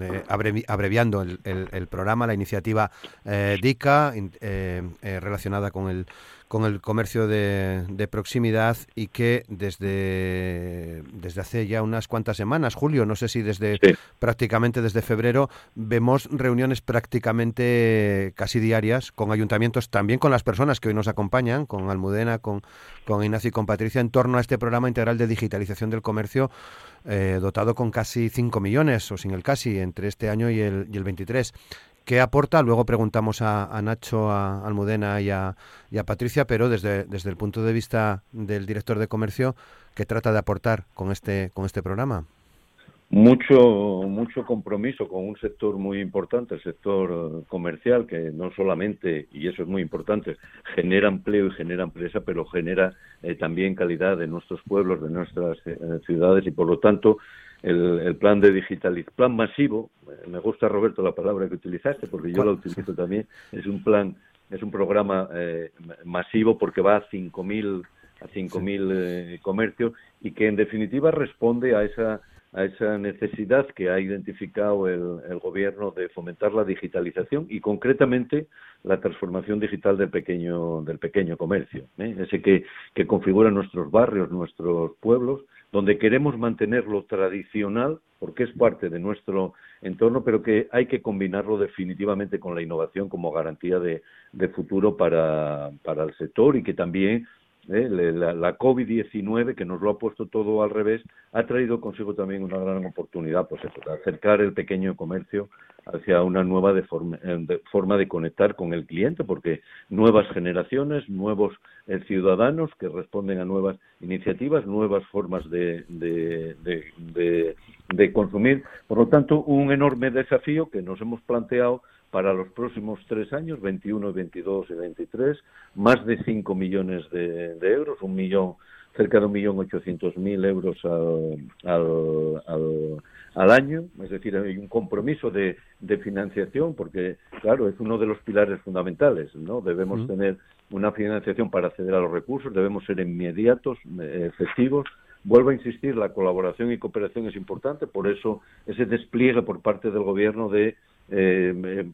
eh, abreviando el, el, programa, la iniciativa eh, DICA, eh, eh, relacionada con el con el comercio de, de, proximidad y que desde, desde hace ya unas cuantas semanas, Julio, no sé si desde prácticamente desde febrero, vemos reuniones prácticamente casi diarias con ayuntamientos, también con las personas que hoy nos acompañan, con Almudena, con, con Ignacio y con Patricia, en torno a este programa integral de digitalización del comercio eh, dotado con casi 5 millones, o sin el casi, entre este año y el, y el 23. ¿Qué aporta? Luego preguntamos a, Nacho, a Almudena y a, Patricia, pero desde, desde el punto de vista del director de comercio, ¿qué trata de aportar con este, con este programa? Mucho, mucho compromiso con un sector muy importante, el sector comercial, que no solamente, y eso es muy importante, genera empleo y genera empresa, pero genera eh, también calidad de nuestros pueblos, de nuestras eh, ciudades, y por lo tanto el, plan de digitalización, plan masivo, me gusta Roberto la palabra que utilizaste porque yo la utilizo también, es un plan, es un programa eh, masivo porque va a 5.000 a 5.000 eh, comercios y que en definitiva responde a esa a esa necesidad que ha identificado el, gobierno de fomentar la digitalización y concretamente la transformación digital del pequeño del pequeño comercio, ¿eh? ese que, que configura nuestros barrios, nuestros pueblos, donde queremos mantener lo tradicional porque es parte de nuestro entorno, pero que hay que combinarlo definitivamente con la innovación como garantía de, de futuro para, para el sector y que también ¿eh? La, COVID-19, que nos lo ha puesto todo al revés, ha traído consigo también una gran oportunidad, pues eso, de acercar el pequeño comercio hacia una nueva de eh, forma, de conectar con el cliente, porque nuevas generaciones, nuevos eh, ciudadanos que responden a nuevas iniciativas, nuevas formas de, de consumir. Por lo tanto, un enorme desafío que nos hemos planteado para los próximos tres años, 21, 22 y 23, más de 5 millones de, euros, un millón, cerca de un millón ochocientos mil euros al, al, año, es decir, hay un compromiso de, financiación, porque, claro, es uno de los pilares fundamentales, ¿no? Debemos tener una financiación para acceder a los recursos, debemos ser inmediatos, eh, efectivos, Vuelvo a insistir, la colaboración y cooperación es importante, por eso ese despliegue por parte del Gobierno de eh,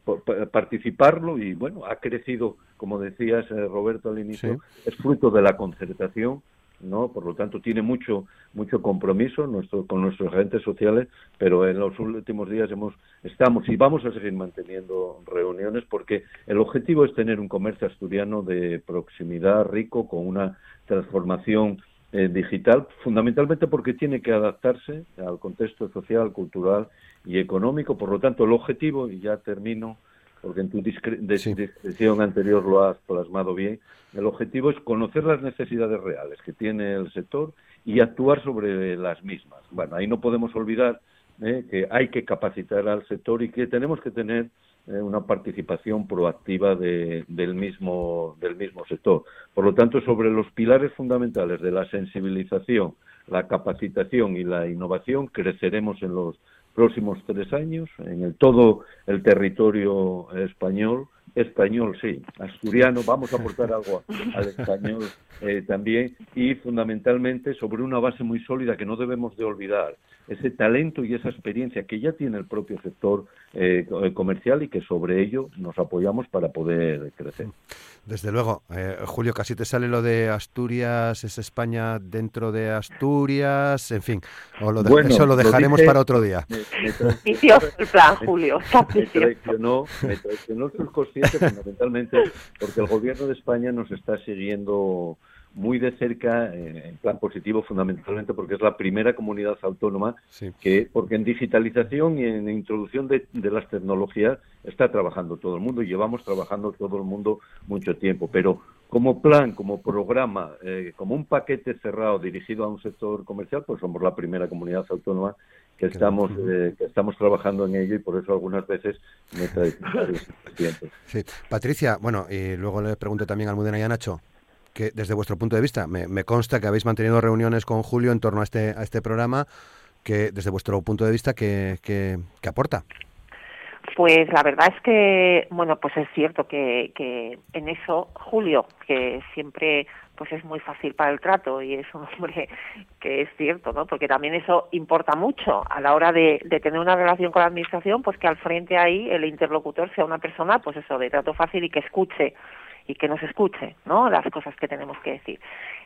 participarlo y bueno, ha crecido, como decías eh, Roberto al inicio, es fruto de la concertación, ¿no? Por lo tanto, tiene mucho mucho compromiso nuestro, con nuestros agentes sociales, pero en los últimos días hemos estamos y vamos a seguir manteniendo reuniones porque el objetivo es tener un comercio asturiano de proximidad rico con una transformación eh, digital, fundamentalmente porque tiene que adaptarse al contexto social, cultural y económico. Por lo tanto, el objetivo, y ya termino, porque en tu descripción anterior lo has plasmado bien, el objetivo es conocer las necesidades reales que tiene el sector y actuar sobre las mismas. Bueno, ahí no podemos olvidar eh, que hay que capacitar al sector y que tenemos que tener eh, una participación proactiva del, mismo, del mismo sector. Por lo tanto, sobre los pilares fundamentales de la sensibilización, la capacitación y la innovación, creceremos en los próximos tres años en el, todo el territorio español. Español, sí, asturiano, vamos a aportar algo al español eh, también y fundamentalmente sobre una base muy sólida que no debemos de olvidar, ese talento y esa experiencia que ya tiene el propio sector eh, comercial y que sobre ello nos apoyamos para poder crecer. Desde luego, eh, Julio, casi te sale lo de Asturias, es España dentro de Asturias, en fin, o lo eso lo dejaremos para otro día. el plan, Julio. Me traicionó, me traicionó el subconsciente fundamentalmente porque el gobierno de España nos está siguiendo muy de cerca eh, en plan positivo fundamentalmente porque es la primera comunidad autónoma que porque en digitalización y en introducción de, las tecnologías está trabajando todo el mundo y llevamos trabajando todo el mundo mucho tiempo. Pero como plan como programa eh, como un paquete cerrado dirigido a un sector comercial pues somos la primera comunidad autónoma que estamos eh, que estamos trabajando en ello y por eso algunas veces me trae sí. Patricia bueno y luego le pregunto también al Mudena y a Nacho que desde vuestro punto de vista, me, consta que habéis mantenido reuniones con Julio en torno a este, a este programa, que desde vuestro punto de vista, ¿qué, qué, aporta? Pues la verdad es que, bueno, pues es cierto que, que en eso Julio, que siempre pues es muy fácil para el trato y es un hombre que es cierto, ¿no? Porque también eso importa mucho a la hora de, tener una relación con la administración, pues que al frente ahí el interlocutor sea una persona, pues eso, de trato fácil y que escuche y que nos escuche, ¿no? Las cosas que tenemos que decir.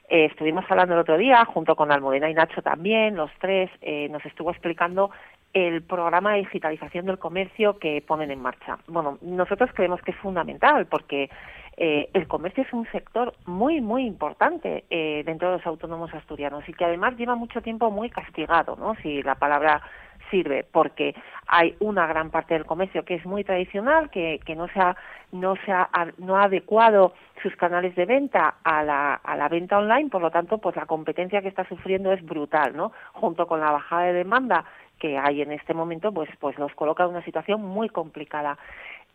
Eh, estuvimos hablando el otro día, junto con Almudena y Nacho también, los tres, eh, nos estuvo explicando el programa de digitalización del comercio que ponen en marcha. Bueno, nosotros creemos que es fundamental porque eh, el comercio es un sector muy, muy importante dentro de los autónomos asturianos y que además lleva mucho tiempo muy castigado, ¿no? Si la palabra sirve porque hay una gran parte del comercio que es muy tradicional, que, que no, se ha, no, se no ha adecuado sus canales de venta a la, a la venta online, por lo tanto, pues la competencia que está sufriendo es brutal, ¿no? Junto con la bajada de demanda que hay en este momento, pues, pues los coloca en una situación muy complicada.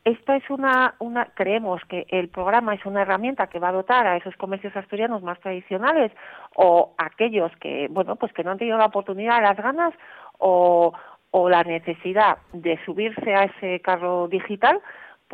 Esta es una, una, creemos que el programa es una herramienta que va a dotar a esos comercios asturianos más tradicionales o aquellos que, bueno, pues que no han tenido la oportunidad, las ganas o, o la necesidad de subirse a ese carro digital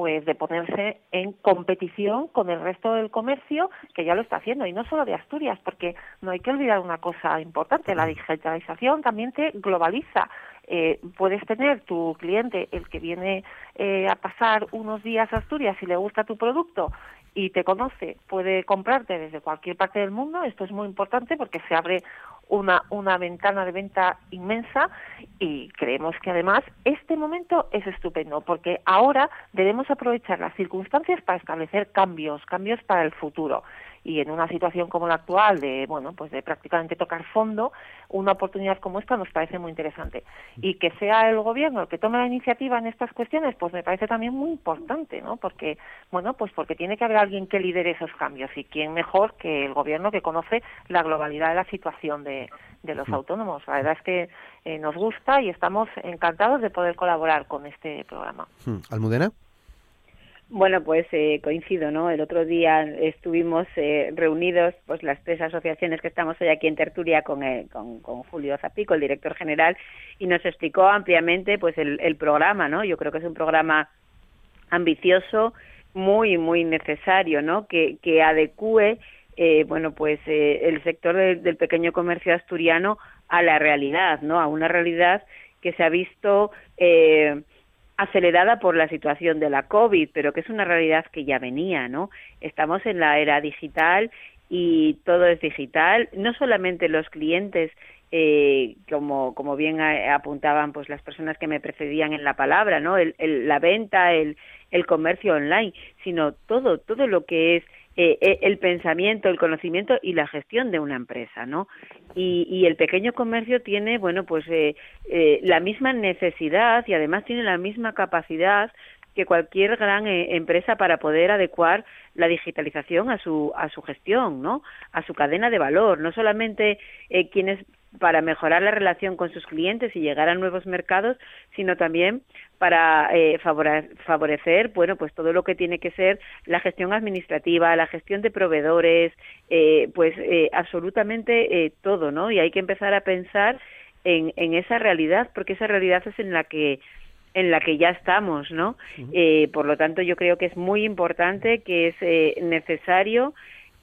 pues de ponerse en competición con el resto del comercio que ya lo está haciendo y no solo de Asturias porque no hay que olvidar una cosa importante la digitalización también te globaliza. Eh, puedes tener tu cliente el que viene eh, a pasar unos días a Asturias y le gusta tu producto y te conoce puede comprarte desde cualquier parte del mundo. Esto es muy importante porque se abre una, una ventana de venta inmensa y creemos que además este momento es estupendo porque ahora debemos aprovechar las circunstancias para establecer cambios, cambios para el futuro y en una situación como la actual de bueno pues de prácticamente tocar fondo una oportunidad como esta nos parece muy interesante. Y que sea el gobierno el que tome la iniciativa en estas cuestiones pues me parece también muy importante no porque bueno pues porque tiene que haber alguien que lidere esos cambios y quién mejor que el gobierno que conoce la globalidad de la situación de, de los autónomos. La verdad es que eh, nos gusta y estamos encantados de poder colaborar con este programa. Almudena bueno, pues eh, coincido, ¿no? El otro día estuvimos eh, reunidos, pues las tres asociaciones que estamos hoy aquí en Tertulia con, eh, con, Julio Zapico, el director general, y nos explicó ampliamente, pues el, el programa, ¿no? Yo creo que es un programa ambicioso, muy, muy necesario, ¿no? Que, que adecue, eh, bueno, pues eh, el sector del pequeño comercio asturiano a la realidad, ¿no? A una realidad que se ha visto eh, acelerada por la situación de la COVID, pero que es una realidad que ya venía, ¿no? Estamos en la era digital y todo es digital, no solamente los clientes eh, como, como bien apuntaban pues las personas que me precedían en la palabra, ¿no? El, la venta, el, el comercio online, sino todo, todo lo que es eh, eh, el pensamiento, el conocimiento y la gestión de una empresa, ¿no? Y, y el pequeño comercio tiene, bueno, pues eh, eh, la misma necesidad y además tiene la misma capacidad que cualquier gran eh, empresa para poder adecuar la digitalización a su a su gestión, ¿no? A su cadena de valor, no solamente eh, quienes para mejorar la relación con sus clientes y llegar a nuevos mercados, sino también para eh, favorecer, bueno, pues todo lo que tiene que ser la gestión administrativa, la gestión de proveedores, eh, pues eh, absolutamente eh, todo, ¿no? Y hay que empezar a pensar en, en esa realidad, porque esa realidad es en la que en la que ya estamos, ¿no? eh, por lo tanto, yo creo que es muy importante, que es eh, necesario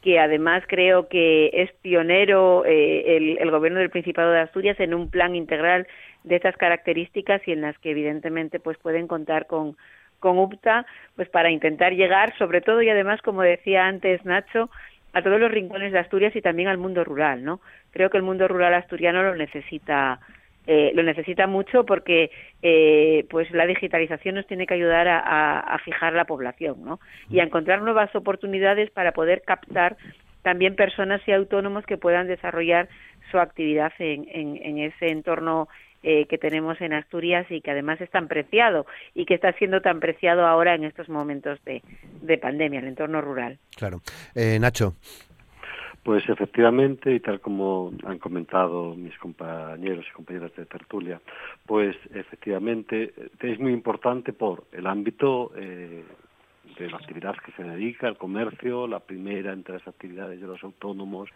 que además creo que es pionero eh, el, el, gobierno del Principado de Asturias en un plan integral de estas características y en las que evidentemente pues pueden contar con con UPTA pues para intentar llegar sobre todo y además como decía antes Nacho a todos los rincones de Asturias y también al mundo rural, ¿no? Creo que el mundo rural asturiano lo necesita eh, lo necesita mucho porque eh, pues la digitalización nos tiene que ayudar a, a, a, fijar la población ¿no? y a encontrar nuevas oportunidades para poder captar también personas y autónomos que puedan desarrollar su actividad en, en, en ese entorno eh, que tenemos en Asturias y que además es tan preciado y que está siendo tan preciado ahora en estos momentos de, de pandemia, el entorno rural. Claro. Eh, Nacho. Pues efectivamente, y tal como han comentado mis compañeros y compañeras de tertulia, pues efectivamente es muy importante por el ámbito eh, de la actividad que se dedica, el comercio, la primera entre las actividades de los autónomos,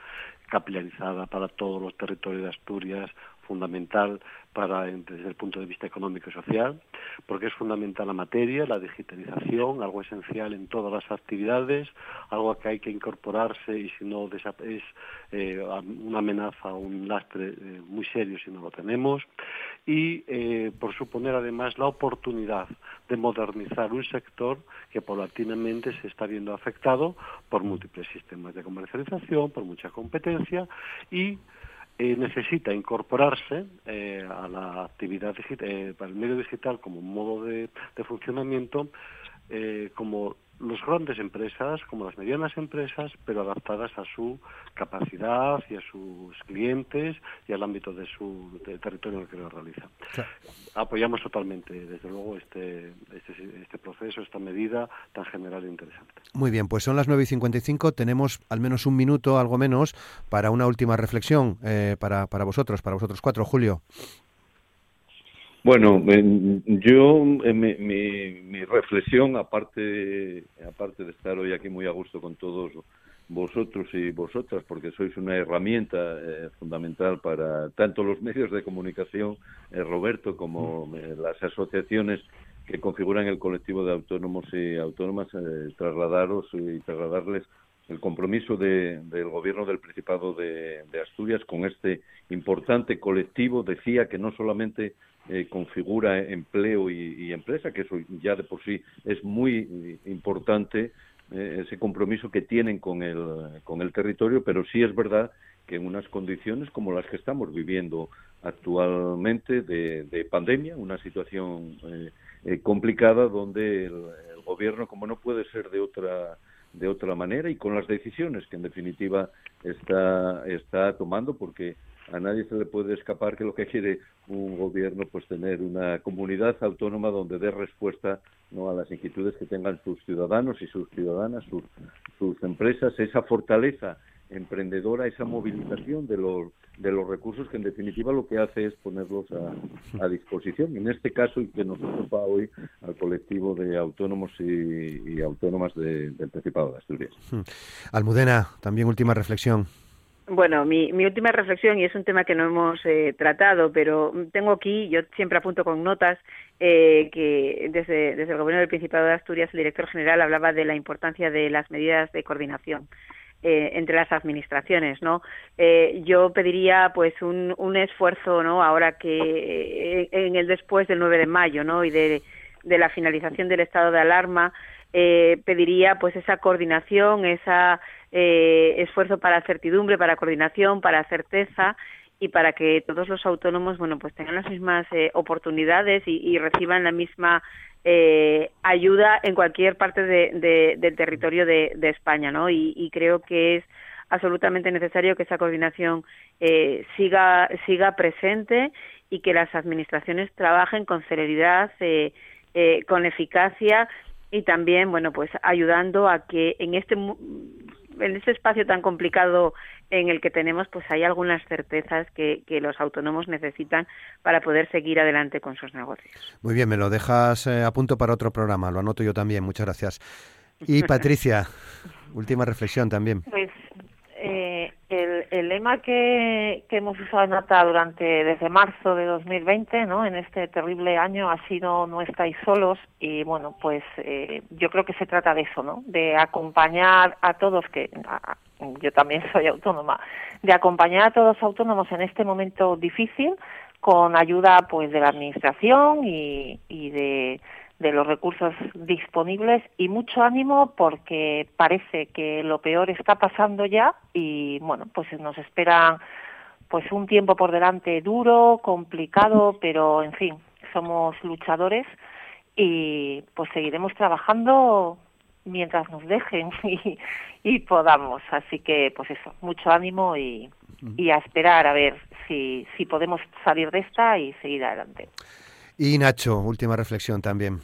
capilarizada para todos los territorios de Asturias, fundamental para desde el punto de vista económico y social, porque es fundamental la materia, la digitalización, algo esencial en todas las actividades, algo que hay que incorporarse y si no es eh, una amenaza, un lastre eh, muy serio si no lo tenemos, y eh, por suponer además la oportunidad de modernizar un sector que paulatinamente se está viendo afectado por múltiples sistemas de comercialización, por mucha competencia y eh, necesita incorporarse eh, a la actividad digital, eh, para el medio digital como modo de, de funcionamiento, eh, como las grandes empresas como las medianas empresas, pero adaptadas a su capacidad y a sus clientes y al ámbito de su de territorio en el que lo realiza. Claro. Apoyamos totalmente, desde luego, este, este, este, proceso, esta medida tan general e interesante. Muy bien, pues son las 9 y 55, tenemos al menos un minuto, algo menos, para una última reflexión eh, para, para vosotros, para vosotros cuatro. Julio. Bueno, yo mi, mi, mi, reflexión, aparte, aparte de estar hoy aquí muy a gusto con todos vosotros y vosotras, porque sois una herramienta eh, fundamental para tanto los medios de comunicación, eh, Roberto, como eh, las asociaciones que configuran el colectivo de autónomos y autónomas, trasladaros y trasladarles el compromiso del gobierno del Principado de, Asturias con este importante colectivo. Decía que no solamente configura empleo y, empresa, que eso ya de por sí es muy importante, eh, ese compromiso que tienen con el, con el territorio, pero sí es verdad que en unas condiciones como las que estamos viviendo actualmente de, pandemia, una situación eh, eh, complicada donde el, gobierno, como no puede ser de otra de otra manera y con las decisiones que en definitiva está está tomando porque a nadie se le puede escapar que lo que quiere un gobierno pues tener una comunidad autónoma donde dé respuesta no a las inquietudes que tengan sus ciudadanos y sus ciudadanas, sus, sus empresas, esa fortaleza emprendedora, esa movilización de los, de los recursos que en definitiva lo que hace es ponerlos a, a disposición. En este caso, y que nos ocupa hoy al colectivo de autónomos y, autónomas del Principado de Asturias. Hmm. Almudena, también última reflexión. Bueno, mi, mi, última reflexión, y es un tema que no hemos eh, tratado, pero tengo aquí, yo siempre apunto con notas, eh, que desde, desde el Gobierno del Principado de Asturias el director general hablaba de la importancia de las medidas de coordinación. Eh, entre las administraciones, ¿no? Eh, yo pediría, pues, un, un esfuerzo, ¿no? Ahora que eh, en el después del 9 de mayo, ¿no? Y de, la finalización del estado de alarma, eh, pediría, pues, esa coordinación, esa eh, esfuerzo para certidumbre, para coordinación, para certeza y para que todos los autónomos, bueno, pues tengan las mismas eh, oportunidades y, reciban la misma eh, ayuda en cualquier parte de, del territorio de, España, ¿no? Y, creo que es absolutamente necesario que esa coordinación eh, siga siga presente y que las administraciones trabajen con celeridad, eh, eh, con eficacia y también, bueno, pues ayudando a que en este en este espacio tan complicado en el que tenemos, pues hay algunas certezas que, que los autónomos necesitan para poder seguir adelante con sus negocios. Muy bien, me lo dejas eh, a punto para otro programa, lo anoto yo también, muchas gracias. Y Patricia, última reflexión también. Pues eh, el, el, lema que, hemos usado en ATA durante desde marzo de 2020, ¿no? En este terrible año ha sido no estáis solos y bueno, pues eh, yo creo que se trata de eso, ¿no? De acompañar a todos que yo también soy autónoma, de acompañar a todos los autónomos en este momento difícil con ayuda pues de la administración y, y de de los recursos disponibles y mucho ánimo porque parece que lo peor está pasando ya y bueno, pues nos espera pues un tiempo por delante duro, complicado, pero en fin, somos luchadores y pues seguiremos trabajando mientras nos dejen y, y podamos. Así que pues eso, mucho ánimo y, y a esperar a ver si, si podemos salir de esta y seguir adelante. Y Nacho, última reflexión también.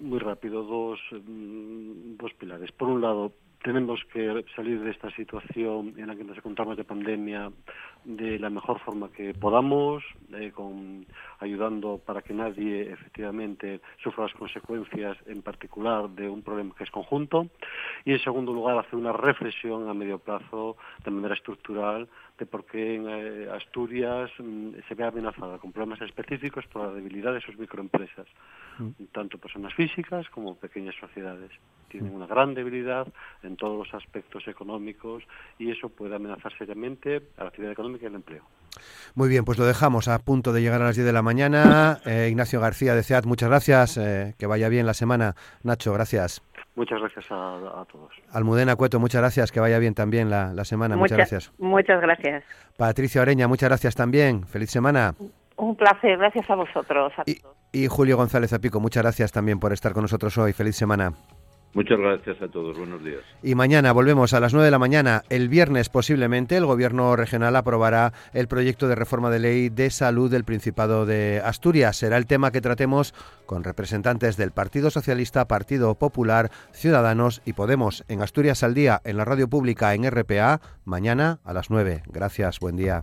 Muy rápido, dos, mm, dos pilares. Por un lado, tenemos que salir de esta situación en la que nos encontramos de pandemia de la mejor forma que podamos, eh, con, ayudando para que nadie efectivamente sufra las consecuencias en particular de un problema que es conjunto. Y en segundo lugar, hacer una reflexión a medio plazo de manera estructural de por qué en eh, Asturias mm, se ve amenazada con problemas específicos por la debilidad de sus microempresas, mm. tanto personas físicas como pequeñas sociedades. Tienen mm. una gran debilidad en todos los aspectos económicos y eso puede amenazar seriamente a la actividad económica y el empleo. Muy bien, pues lo dejamos a punto de llegar a las 10 de la mañana. Eh, Ignacio García de CEAT, muchas gracias. Eh, que vaya bien la semana. Nacho, gracias. Muchas gracias a, todos. Almudena Cueto, muchas gracias. Que vaya bien también la, semana. muchas gracias. Muchas gracias. Patricia Oreña, muchas gracias también. Feliz semana. Un placer, gracias a vosotros. y Julio González Apico, muchas gracias también por estar con nosotros hoy. Feliz semana. Muchas gracias a todos. Buenos días. Y mañana volvemos a las 9 de la mañana. El viernes posiblemente el Gobierno regional aprobará el proyecto de reforma de ley de salud del Principado de Asturias. Será el tema que tratemos con representantes del Partido Socialista, Partido Popular, Ciudadanos y Podemos en Asturias al día, en la radio pública en RPA, mañana a las 9. Gracias. Buen día.